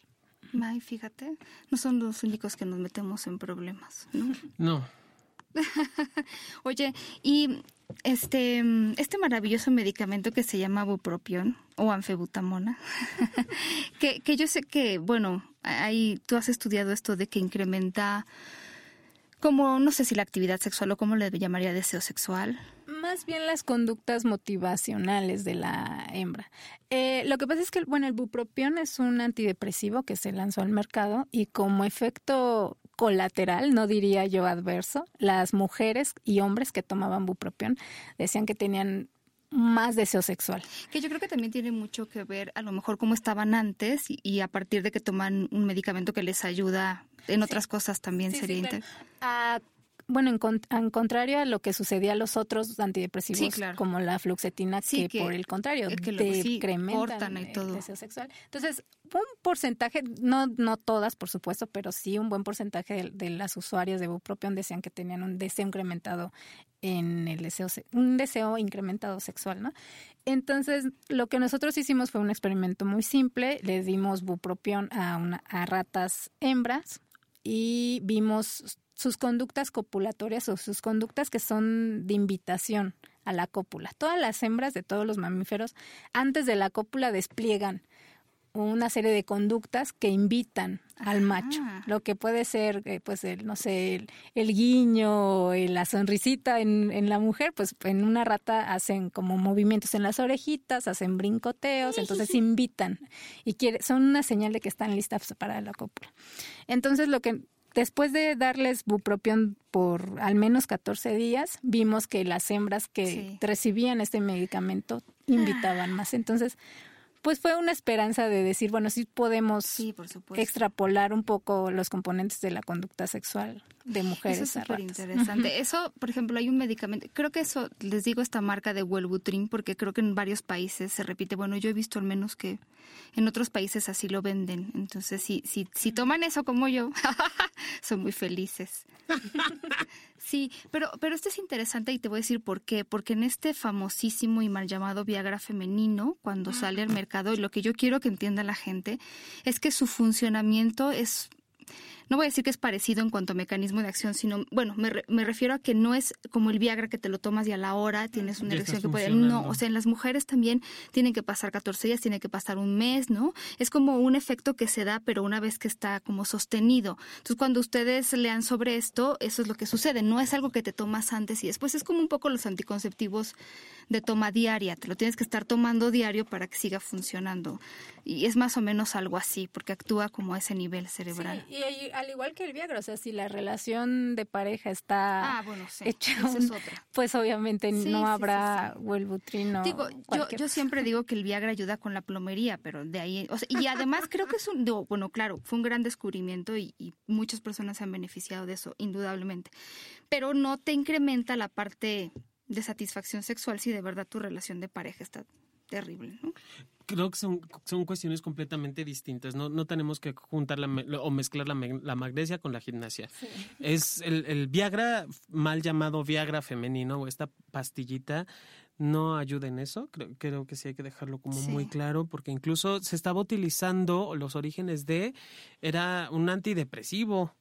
Ay, fíjate, no son los únicos que nos metemos en problemas, ¿no? No. Oye, y este, este maravilloso medicamento que se llama bupropión o anfebutamona, que, que yo sé que, bueno, ahí tú has estudiado esto de que incrementa como, no sé si la actividad sexual o cómo le llamaría deseo sexual. Más bien las conductas motivacionales de la hembra. Eh, lo que pasa es que, bueno, el bupropión es un antidepresivo que se lanzó al mercado y como efecto colateral, no diría yo adverso, las mujeres y hombres que tomaban bupropión decían que tenían más deseo sexual. Que yo creo que también tiene mucho que ver a lo mejor cómo estaban antes y, y a partir de que toman un medicamento que les ayuda en otras cosas también Sí, sería sí, inter- bueno, en, con- en contrario a lo que sucedía a los otros antidepresivos, claro. como la fluoxetina, que, que- por el contrario, que lo- decrementan el deseo sexual. Entonces, un porcentaje, no, no todas, por supuesto, pero sí un buen porcentaje de, de las usuarias de bupropión decían que tenían un deseo incrementado en el deseo, se- un deseo incrementado sexual, ¿no? Entonces, lo que nosotros hicimos fue un experimento muy simple. Le dimos bupropión a, una, a ratas hembras y vimos sus conductas copulatorias o sus conductas que son de invitación a la cópula. Todas las hembras de todos los mamíferos antes de la cópula despliegan una serie de conductas que invitan al macho, lo que puede ser, eh, pues, el, no sé, el, guiño, la sonrisita en, en, la mujer, pues en una rata hacen como movimientos en las orejitas, hacen brincoteos, entonces invitan y quiere, son una señal de que están listas para la cópula. Entonces, lo que Después de darles bupropión por al menos 14 días, vimos que las hembras que recibían este medicamento invitaban más. Entonces, pues fue una esperanza de decir, bueno, sí podemos extrapolar un poco los componentes de la conducta sexual de mujeres. Eso es súper interesante. Eso, por ejemplo, hay un medicamento, creo que eso, les digo esta marca de Wellbutrin, porque creo que en varios países se repite, bueno, yo he visto al menos que en otros países así lo venden. Entonces, si, si, si toman eso como yo, son muy felices. Sí, pero, pero esto es interesante y te voy a decir por qué. Porque en este famosísimo y mal llamado Viagra femenino, cuando sale al mercado, y lo que yo quiero que entienda la gente, es que su funcionamiento es no voy a decir que es parecido en cuanto a mecanismo de acción, sino, bueno, me, me refiero a que no es como el Viagra que te lo tomas y a la hora tienes una erección que puede... No, o sea, en las mujeres también tienen que pasar 14 días, tiene que pasar un mes, ¿no? Es como un efecto que se da, pero una vez que está como sostenido. Entonces, cuando ustedes lean sobre esto, eso es lo que sucede. No es algo que te tomas antes y después. Es como un poco los anticonceptivos de toma diaria. Te lo tienes que estar tomando diario para que siga funcionando. Y es más o menos algo así, porque actúa como a ese nivel cerebral. Sí, y al igual que el Viagra, o sea, si la relación de pareja está ah, bueno, hecha, pues obviamente no habrá Wellbutrin Digo, yo, yo siempre digo que el Viagra ayuda con la plomería, pero de ahí, o sea, y además creo que es un, bueno, claro, fue un gran descubrimiento y, y muchas personas se han beneficiado de eso, indudablemente, pero no te incrementa la parte de satisfacción sexual si de verdad tu relación de pareja está terrible, ¿no? Creo que son, son cuestiones completamente distintas. No, no tenemos que juntar la, o mezclar la, la, magnesia con la gimnasia. Es el, el, Viagra, mal llamado Viagra femenino, o esta pastillita, no ayuda en eso. Creo, creo que sí hay que dejarlo como muy claro, porque incluso se estaba utilizando los orígenes de, era un antidepresivo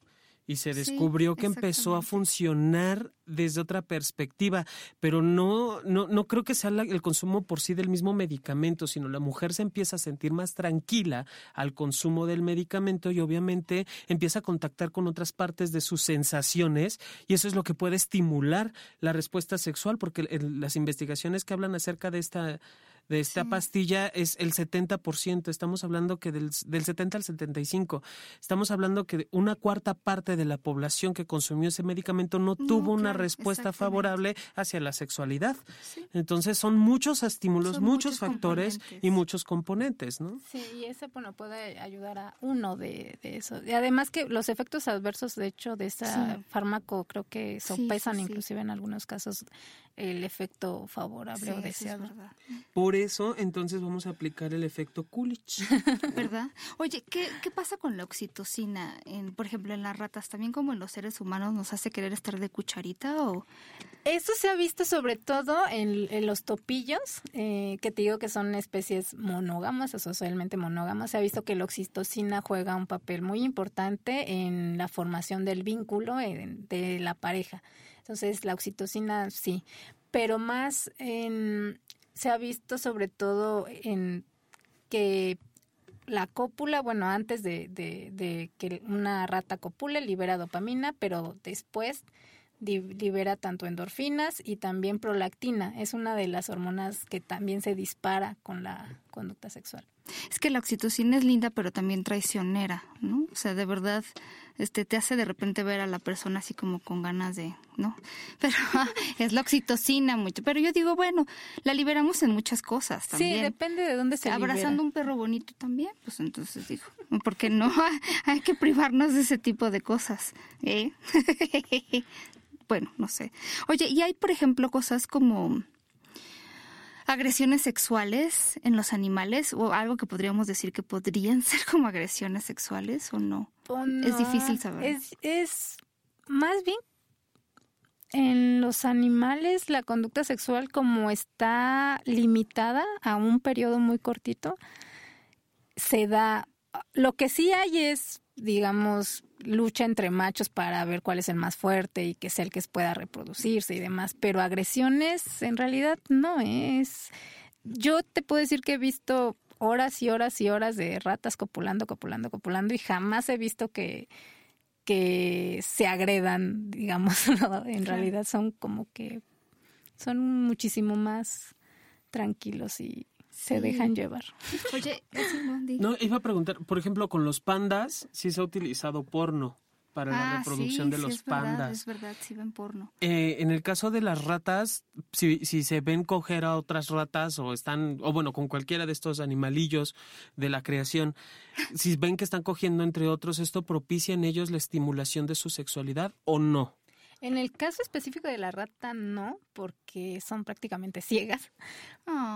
y se descubrió que empezó a funcionar desde otra perspectiva, pero no, no, no creo que sea el consumo por sí del mismo medicamento, sino la mujer se empieza a sentir más tranquila al consumo del medicamento y obviamente empieza a contactar con otras partes de sus sensaciones y eso es lo que puede estimular la respuesta sexual, porque las investigaciones que hablan acerca de esta de esta pastilla es el 70%. Estamos hablando que del, del 70 al 75. Estamos hablando que una cuarta parte de la población que consumió ese medicamento no, tuvo una respuesta favorable hacia la sexualidad. Entonces son muchos estímulos, muchos, factores y muchos componentes, ¿no? Sí, y ese bueno, puede ayudar a uno de, eso. Y además que los efectos adversos, de hecho, de este fármaco creo que sopesan inclusive en algunos casos el efecto favorable o deseado. Por eso, entonces vamos a aplicar el efecto Coolidge. ¿Verdad? Oye, ¿qué, ¿qué pasa con la oxitocina? En, por ejemplo, en las ratas, también como en los seres humanos, ¿nos hace querer estar de cucharita o...? Eso se ha visto sobre todo en, los topillos, eh, que te digo que son especies monógamas o socialmente monógamas. Se ha visto que la oxitocina juega un papel muy importante en la formación del vínculo de la pareja. Entonces, la oxitocina sí, pero más en, se ha visto sobre todo en que la cópula, bueno, antes de, de, de que una rata copule, libera dopamina, pero después libera tanto endorfinas y también prolactina. Es una de las hormonas que también se dispara con la conducta sexual. Es que la oxitocina es linda, pero también traicionera, ¿no? O sea, de verdad, este, te hace de repente ver a la persona así como con ganas de, ¿no? Pero es la oxitocina mucho. Pero yo digo, bueno, la liberamos en muchas cosas también. Sí, depende de dónde se Abrazando un perro bonito también, pues entonces digo, porque no hay que privarnos de ese tipo de cosas, ¿eh? bueno, no sé. Oye, y hay, por ejemplo, cosas como agresiones sexuales en los animales o algo que podríamos decir que podrían ser como agresiones sexuales o no. Es difícil saber. Es, es más bien en los animales la conducta sexual como está limitada a un periodo muy cortito, se da, lo que sí hay es, digamos, lucha entre machos para ver cuál es el más fuerte y que sea el que pueda reproducirse y demás, pero agresiones en realidad no es. Yo te puedo decir que he visto horas y horas y horas de ratas copulando, copulando, copulando y jamás he visto que, que se agredan, digamos, ¿no? en realidad son como que son muchísimo más tranquilos y se dejan llevar. Oye, no, iba a preguntar, por ejemplo, con los pandas, si se ha utilizado porno para la Ah, reproducción sí, de sí, los es verdad, pandas. es verdad, sí ven porno. Eh, en el caso de las ratas, si, si se ven coger a otras ratas o están, o bueno, con cualquiera de estos animalillos de la creación, si ven que están cogiendo entre otros, ¿esto propicia en ellos la estimulación de su sexualidad o no? En el caso específico de la rata, no, porque son prácticamente ciegas.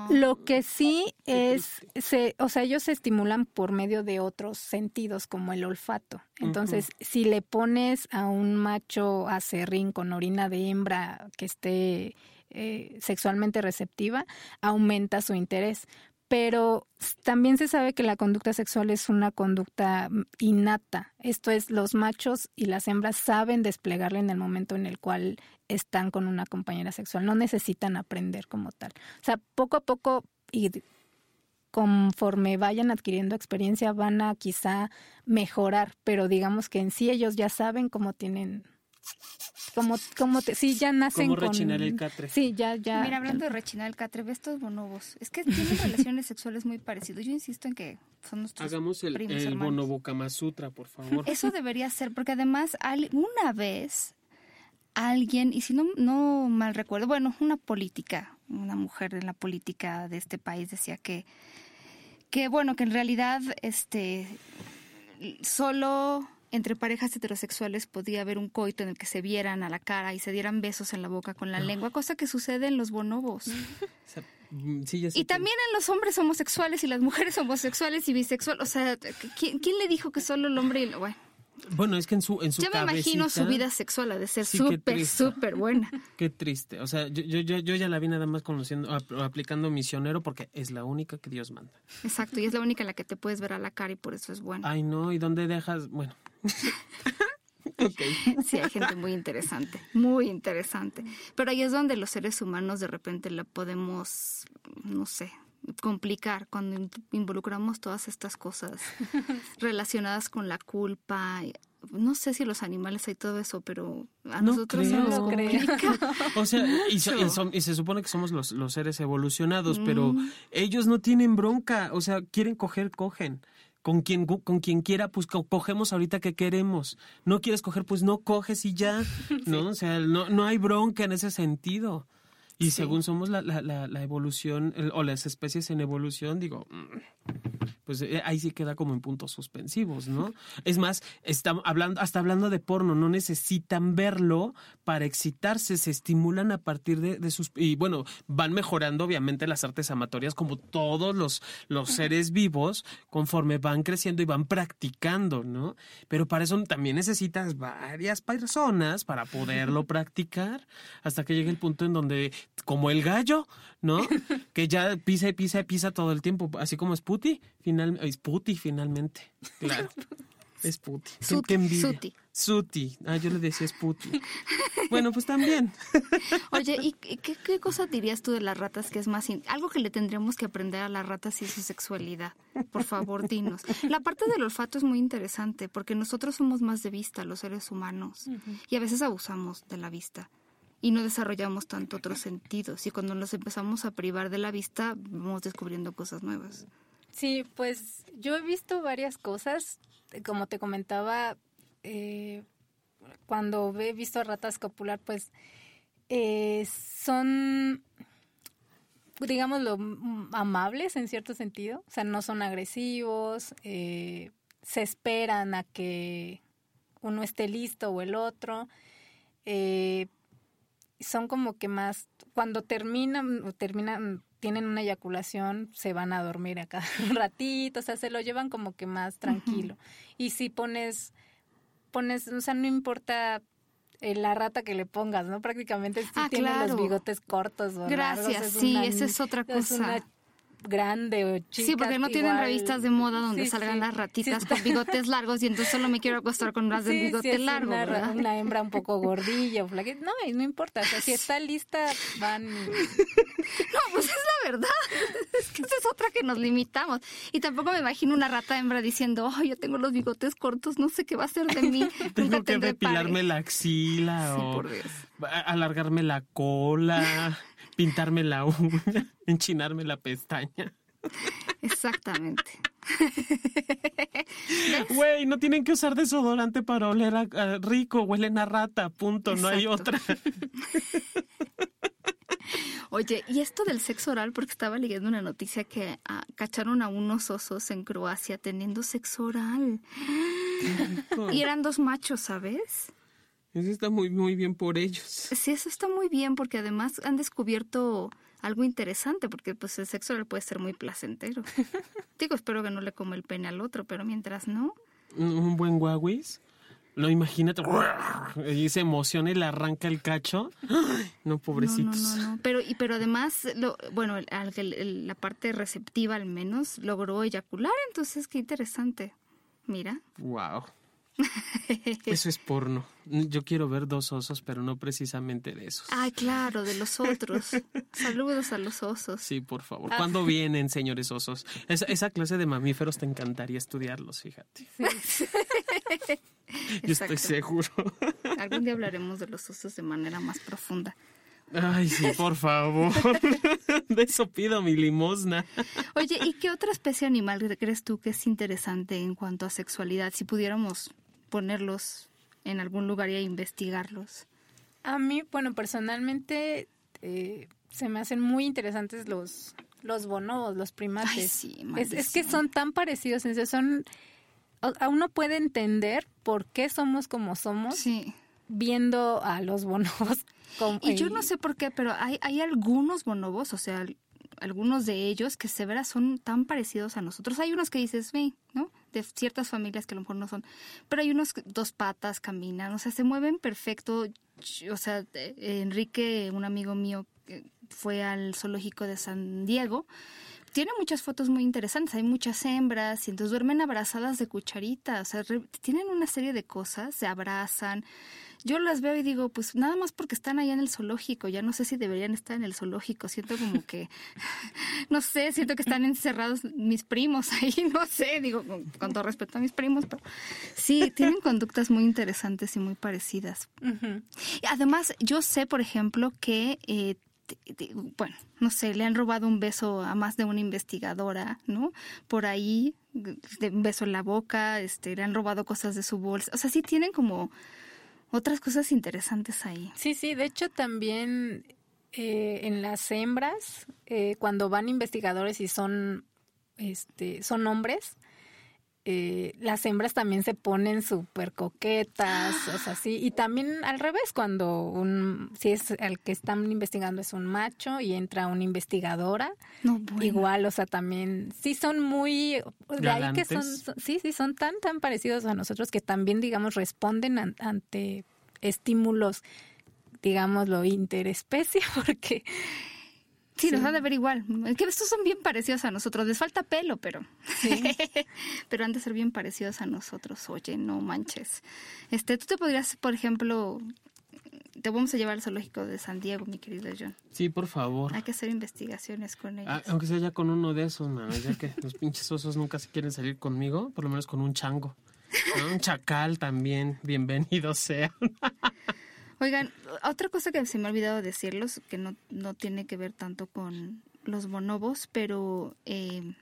Lo que sí es, se, o sea, ellos se estimulan por medio de otros sentidos, como el olfato. Entonces, si le pones a un macho acerrín con orina de hembra que esté eh, sexualmente receptiva, aumenta su interés. Pero también se sabe que la conducta sexual es una conducta mm, innata. Esto es, los machos y las hembras saben desplegarla en el momento en el cual están con una compañera sexual. No necesitan aprender como tal. O sea, poco a poco y conforme vayan adquiriendo experiencia van a quizá mejorar, pero digamos que en sí ellos ya saben cómo tienen como como te, sí ya nacen con rechinar el catre. Sí, ya ya Mira, hablando de rechinar el catre, ve estos bonobos. Es que tienen relaciones sexuales muy parecidas. Yo insisto en que son nuestros Hagamos el, primos el hermanos. bonobo Kama Sutra, por favor. Eso debería ser, porque además una vez alguien, y si no, no mal recuerdo, bueno, una política, una mujer en la política de este país decía que, que bueno, que en realidad este solo entre parejas heterosexuales podía haber un coito en el que se vieran a la cara y se dieran besos en la boca con la lengua, cosa que sucede en los bonobos. Mm, sí, Y que- también en los hombres homosexuales y las mujeres homosexuales y bisexuales. O sea, ¿quién, quién le dijo que solo el hombre y el... Bueno, Bueno, es que en su, en su yo me imagino su vida sexual ha de ser Sí, súper, triste. súper buena. Qué triste. O sea, yo, yo, yo, ya la vi nada más conociendo, ap- aplicando misionero porque es la única que Dios manda. Exacto, y es la única en la que te puedes ver a la cara y por eso es buena. Ay, no, ¿y dónde dejas? Bueno. Sí, hay gente muy interesante, muy interesante. Pero ahí es donde los seres humanos de repente la podemos, no sé, complicar cuando in- involucramos todas estas cosas relacionadas con la culpa. No sé si los animales hay todo eso, pero a No nosotros se creo. nos No creo. complica. O sea, y, so- y se supone que somos los, los seres evolucionados, pero ellos no tienen bronca. O sea, quieren coger, cogen. Con quien, con quien quiera, pues co- cogemos ahorita que queremos. No quieres coger, pues no coges y ya. ¿No? O sea, no, no hay bronca en ese sentido. Y según somos la, la, la, la evolución, el- o las especies en evolución, digo, mm, pues eh, ahí sí queda como en puntos suspensivos, ¿no? Es más, estamos hablando, hasta hablando de porno, no necesitan verlo para excitarse, se estimulan a partir de, de sus... Y bueno, van mejorando obviamente las artes amatorias como todos los, los seres vivos conforme van creciendo y van practicando, ¿no? Pero para eso también necesitas varias personas para poderlo practicar hasta que llegue el punto en donde, como el gallo, ¿no? Que ya pisa y pisa y pisa todo el tiempo, así como Sputi, final, es Puti finalmente, claro. Es Puti. Suti, qué envidia. Suti. Suti. Ah, yo le decía Sputi. Bueno, pues también. Oye, ¿y qué, qué cosa dirías tú de las ratas que es más... in- Algo que le tendríamos que aprender a las ratas y su sexualidad. Por favor, dinos. La parte del olfato es muy interesante porque nosotros somos más de vista, los seres humanos, y a veces abusamos de la vista y no desarrollamos tanto otros sentidos. Y cuando nos empezamos a privar de la vista, vamos descubriendo cosas nuevas. Sí, pues yo he visto varias cosas, eh, como te comentaba, eh, cuando he visto a ratas copular, pues eh, son, digámoslo, amables en cierto sentido, o sea, no son agresivos, eh, se esperan a que uno esté listo o el otro. Eh, son como que más cuando terminan terminan tienen una eyaculación se van a dormir acá un ratito o sea se lo llevan como que más tranquilo y si pones pones o sea no importa eh, la rata que le pongas no prácticamente si Ah, tiene claro. los bigotes cortos o largos, Gracias, es sí, una- esa es otra es cosa. una grande o chica Sí, porque no tienen igual. revistas de moda donde Sí, salgan sí. las ratitas Sí, con bigotes largos y entonces solo me quiero acostar con Sí, sí, bigote largo, una, ¿verdad? una hembra un poco gordilla o flaquita. No, no importa. O sea, si está lista, van. No, pues es la verdad. Es que esa es otra que nos limitamos. Y tampoco me imagino una rata hembra diciendo, oh, yo tengo los bigotes cortos, no sé qué va a hacer de mí. tengo que depilarme la axila o alargarme la cola, pintarme la uña, enchinarme la pestaña. Exactamente. Güey, no tienen que usar desodorante para oler rico, huelen a rata, punto, no hay otra. Oye, y esto del sexo oral, porque estaba leyendo una noticia que ah, cacharon a unos osos en Croacia teniendo sexo oral. y eran dos machos, ¿sabes? Eso está muy, muy bien por ellos. Sí, eso está muy bien porque además han descubierto algo interesante porque pues el sexo oral puede ser muy placentero. Digo, espero que no le coma el pene al otro, pero mientras no. Un buen guaguis. Lo imagínate, y se emociona y le arranca el cacho. No, pobrecitos. No, no, no, Pero, y, pero además, lo, bueno, la parte receptiva al menos logró eyacular, entonces qué interesante. Mira. Wow. Eso es porno. Yo quiero ver dos osos, pero no precisamente de esos. Ay, claro, de los otros. Saludos a los osos. Sí, por favor. ¿Cuándo vienen, señores osos? Esa, clase de mamíferos te encantaría estudiarlos, fíjate. Yo estoy seguro. Algún día hablaremos de los osos de manera más profunda. Ay, sí, por favor. De eso pido mi limosna. Oye, ¿y qué otra especie animal crees tú que es interesante en cuanto a sexualidad? Si pudiéramos ponerlos en algún lugar y a investigarlos. A mí, bueno, personalmente eh, se me hacen muy interesantes los, los bonobos, los primates. sí, es, que son tan parecidos, son a uno puede entender por qué somos como somos viendo a los bonobos. y yo no sé por qué, pero hay, hay algunos bonobos, o sea, algunos de ellos que se verá son tan parecidos a nosotros. Hay unos que dices, ve, ¿no? De ciertas familias que a lo mejor no son, pero hay unos dos patas caminan, o sea, se mueven perfecto. O sea, Enrique, un amigo mío, fue al zoológico de San Diego. Tiene muchas fotos muy interesantes, hay muchas hembras y entonces duermen abrazadas de cucharita, o sea, tienen una serie de cosas, se abrazan, yo las veo y digo, pues nada más porque están allá en el zoológico, ya no sé si deberían estar en el zoológico, siento como que, no sé, siento que están encerrados mis primos ahí, no sé, digo, con, todo respeto a mis primos, pero sí, tienen conductas muy interesantes y muy parecidas. Además, yo sé, por ejemplo, que... Eh, bueno, no sé, le han robado un beso a más de una investigadora, ¿no? Por ahí, de un beso en la boca, este, le han robado cosas de su bolsa. O sea, sí tienen como otras cosas interesantes ahí. Sí, sí, de hecho también eh, en las hembras, eh, cuando van investigadores y son, este, son hombres, eh, las hembras también se ponen súper coquetas, o sea, sí, y también al revés, cuando un, si es el que están investigando es un macho y entra una investigadora, igual, o sea, también, sí son muy, de ahí que son, sí, sí, son tan, tan parecidos a nosotros que también, digamos, responden ante estímulos, digámoslo, interespecie, porque Sí, nos han de ver igual. que estos son bien parecidos a nosotros. Les falta pelo, pero. pero han de ser bien parecidos a nosotros. Oye, no manches. Este, tú te podrías, por ejemplo. Te vamos a llevar al zoológico de San Diego, mi querido John. Sí, por favor. Hay que hacer investigaciones con ellos. Ah, aunque sea ya con uno de esos, ya que los pinches osos nunca se quieren salir conmigo, por lo menos con un chango. Un chacal también, bienvenido sea. Oigan, otra cosa que se me ha olvidado decirlos, que no, no tiene que ver tanto con los bonobos, pero eh,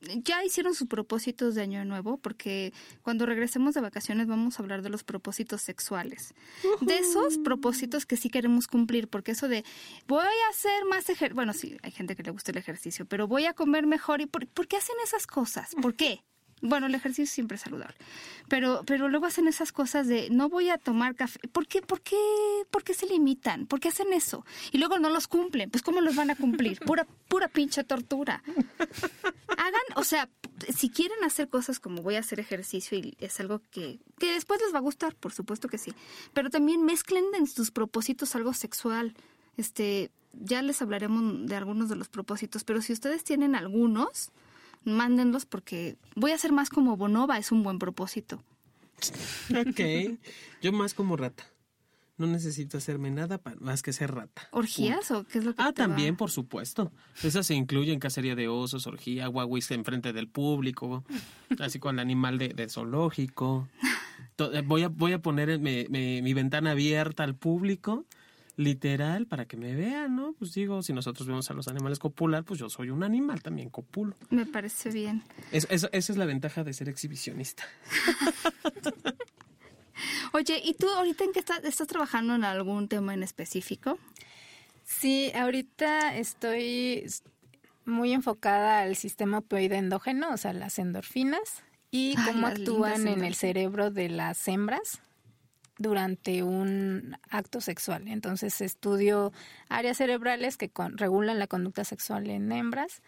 ya hicieron sus propósitos de año nuevo, porque cuando regresemos de vacaciones vamos a hablar de los propósitos sexuales. De esos propósitos que sí queremos cumplir, porque eso de voy a hacer más ejercicio, bueno, sí, hay gente que le gusta el ejercicio, pero voy a comer mejor. ¿Y por, por qué hacen esas cosas? ¿Por qué? Bueno, el ejercicio siempre es saludable. Pero, pero luego hacen esas cosas de no voy a tomar café. ¿Por qué, por qué, por qué se limitan? ¿Por qué hacen eso? Y luego no los cumplen. Pues ¿cómo los van a cumplir? Pura, pura pinche tortura. Hagan, o sea, si quieren hacer cosas como voy a hacer ejercicio y es algo que, que después les va a gustar, por supuesto que sí. Pero también mezclen en sus propósitos algo sexual. Este, ya les hablaremos de algunos de los propósitos, pero si ustedes tienen algunos, mándenlos porque voy a ser más como Bonova, es un buen propósito. ok, yo más como rata. No necesito hacerme nada más que ser rata. ¿Orgías o qué es lo que Ah, te va? también, por supuesto. Esas se incluyen cacería de osos, orgía, guaguis en frente del público, así con el animal de, de zoológico. Eh, Voy a, voy a poner mi, mi- mi ventana abierta al público, literal, para que me vean, ¿no? Pues digo, si nosotros vemos a los animales copular, pues yo soy un animal también copulo. Me parece bien. Es- es- esa es la ventaja de ser exhibicionista. Oye, ¿y tú ahorita en qué estás, estás trabajando en algún tema en específico? Sí, ahorita estoy muy enfocada al sistema opioide endógeno, o sea, las endorfinas, y cómo actúan en el cerebro de las hembras durante un acto sexual. Entonces estudio áreas cerebrales que con- regulan la conducta sexual en hembras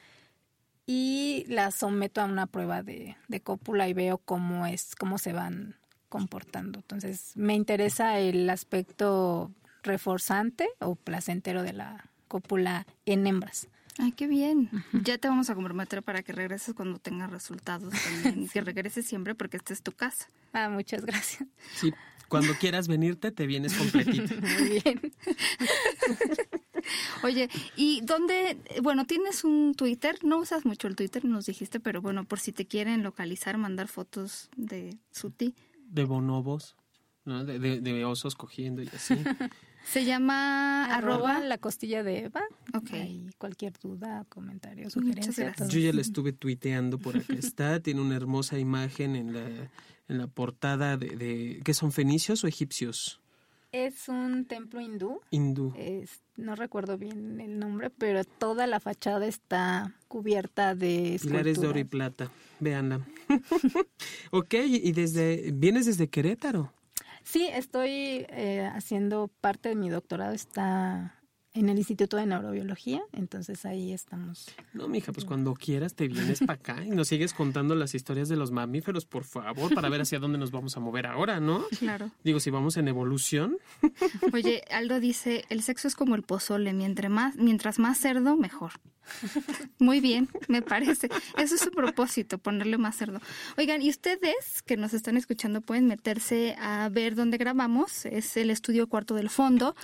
y las someto a una prueba de, de cópula y veo cómo es, cómo se van comportando. Entonces me interesa el aspecto reforzante o placentero de la cópula en hembras. Ay, qué bien. Ya te vamos a comprometer para que regreses cuando tengas resultados también. que regreses siempre porque esta es tu casa. Ah, muchas gracias. Sí, cuando quieras venirte, te vienes completito. Muy bien. Oye, ¿y dónde? Bueno, tienes un Twitter. No usas mucho el Twitter, nos dijiste, pero bueno, por si te quieren localizar, mandar fotos de Suti. De bonobos, ¿no? De, de- de osos cogiendo y así. Se llama Arroba arroba. la costilla de Eva. Ok. Ahí cualquier duda, comentario, Muchas sugerencia. Yo ya la estuve tuiteando por acá está. Tiene una hermosa imagen en la, en la portada de, de... ¿Qué son fenicios o egipcios? Es un templo hindú. Hindú. Es, no recuerdo bien el nombre, pero toda la fachada está cubierta de Pilares de oro y plata. Véanla. ok, y desde... ¿Vienes desde Querétaro? Sí, estoy eh, haciendo parte de mi doctorado, está en el Instituto de Neurobiología, entonces ahí estamos. No, mija, pues cuando quieras te vienes para acá y nos sigues contando las historias de los mamíferos, por favor, para ver hacia dónde nos vamos a mover ahora, ¿no? Claro. Digo, si vamos en evolución. Oye, Aldo dice, el sexo es como el pozole, mientras más, mientras más cerdo, mejor. Muy bien, me parece. Eso es su propósito, ponerle más cerdo. Oigan, y ustedes que nos están escuchando pueden meterse a ver dónde grabamos. Es el estudio cuarto del fondo,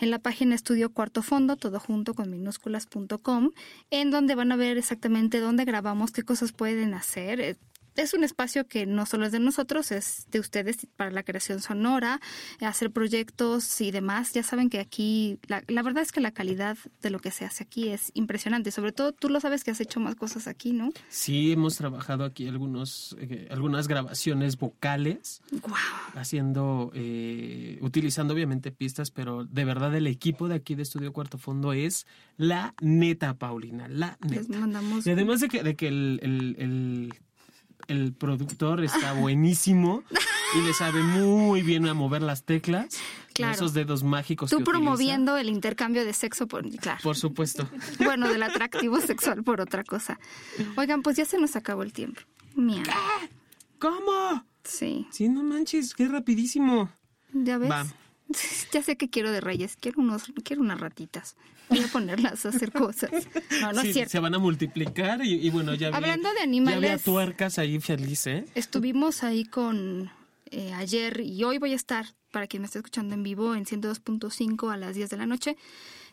en la página estudio cuarto fondo, todo junto con minúsculas.com, en donde van a ver exactamente dónde grabamos, qué cosas pueden hacer. Es un espacio que no solo es de nosotros, es de ustedes para la creación sonora, hacer proyectos y demás. Ya saben que aquí, la, la verdad es que la calidad de lo que se hace aquí es impresionante. Sobre todo tú lo sabes que has hecho más cosas aquí, ¿no? Sí, hemos trabajado aquí algunos, eh, algunas grabaciones vocales, ¡Wow! haciendo, eh, utilizando obviamente pistas, pero de verdad el equipo de aquí de Estudio Cuarto Fondo es la neta, Paulina, la Les neta. mandamos. Y además de que, de que el, el, el, el productor está buenísimo y le sabe muy bien a mover las teclas, Claro. esos dedos mágicos. Tú que utiliza. promoviendo el intercambio de sexo por, claro. Por supuesto. Bueno, del atractivo sexual por otra cosa. Oigan, pues ya se nos acabó el tiempo. Miau. ¿Cómo? Sí. Sí, no manches, qué rapidísimo. ¿Ya ves? Va. Ya sé que quiero de reyes, quiero unos, quiero unas ratitas. Voy a ponerlas a hacer cosas. No, no Sí, es cierto. Se van a multiplicar y, y bueno, ya vi- Hablando de Ya animales- había tuercas ahí feliz, ¿eh? Estuvimos ahí con eh, ayer y hoy voy a estar, para quien me esté escuchando en vivo, en 102.5 a las 10 de la noche.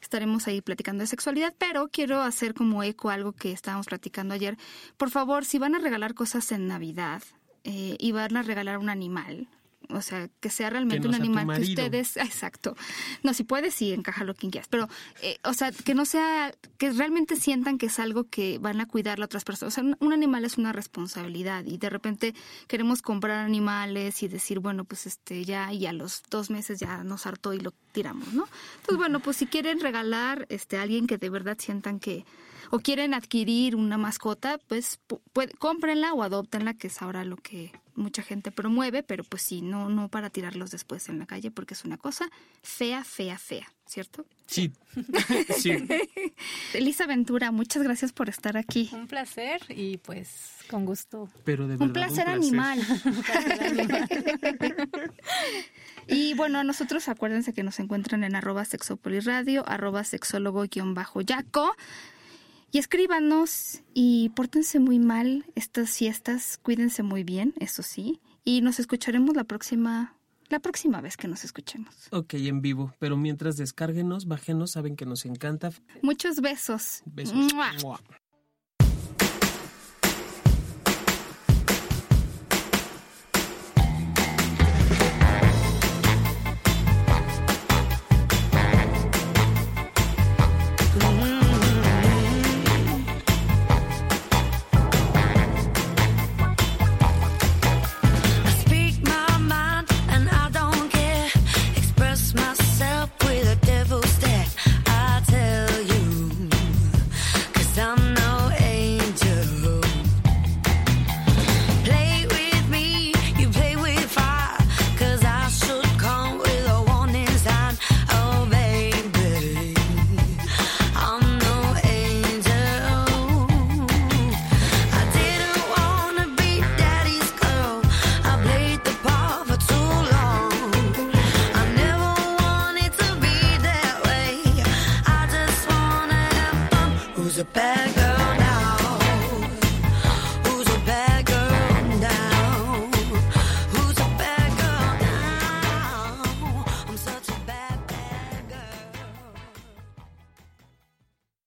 Estaremos ahí platicando de sexualidad, pero quiero hacer como eco algo que estábamos platicando ayer. Por favor, si van a regalar cosas en Navidad eh, y van a regalar un animal, o sea, que sea realmente Que no un animal que ustedes, exacto. No, si puedes, sí, encaja lo que quieras, pero, eh, o sea, que no sea, que realmente sientan que es algo que van a cuidar a otras personas. O sea, un, un animal es una responsabilidad y de repente queremos comprar animales y decir, bueno, pues este, ya, y a los dos meses ya nos hartó y lo tiramos, ¿no? Entonces, bueno, pues si quieren regalar, este, a alguien que de verdad sientan que, o quieren adquirir una mascota, pues pu- puede- cómprenla o adóptenla, que es ahora lo que mucha gente promueve, pero pues sí, no, no para tirarlos después en la calle, porque es una cosa fea, fea, fea, ¿cierto? Sí. sí. Elisa Ventura, muchas gracias por estar aquí. Un placer y pues con gusto. Pero de verdad. Un placer animal. Y bueno, a nosotros acuérdense que nos encuentran en arroba sexopoliradio, arroba sexólogo-yaco. Y escríbanos y pórtense muy mal estas fiestas, cuídense muy bien, eso sí. Y nos escucharemos la próxima, la próxima vez que nos escuchemos. Ok, en vivo. Pero mientras descárguenos, bájenos, saben que nos encanta. Muchos besos. Besos. ¡Mua! Mua.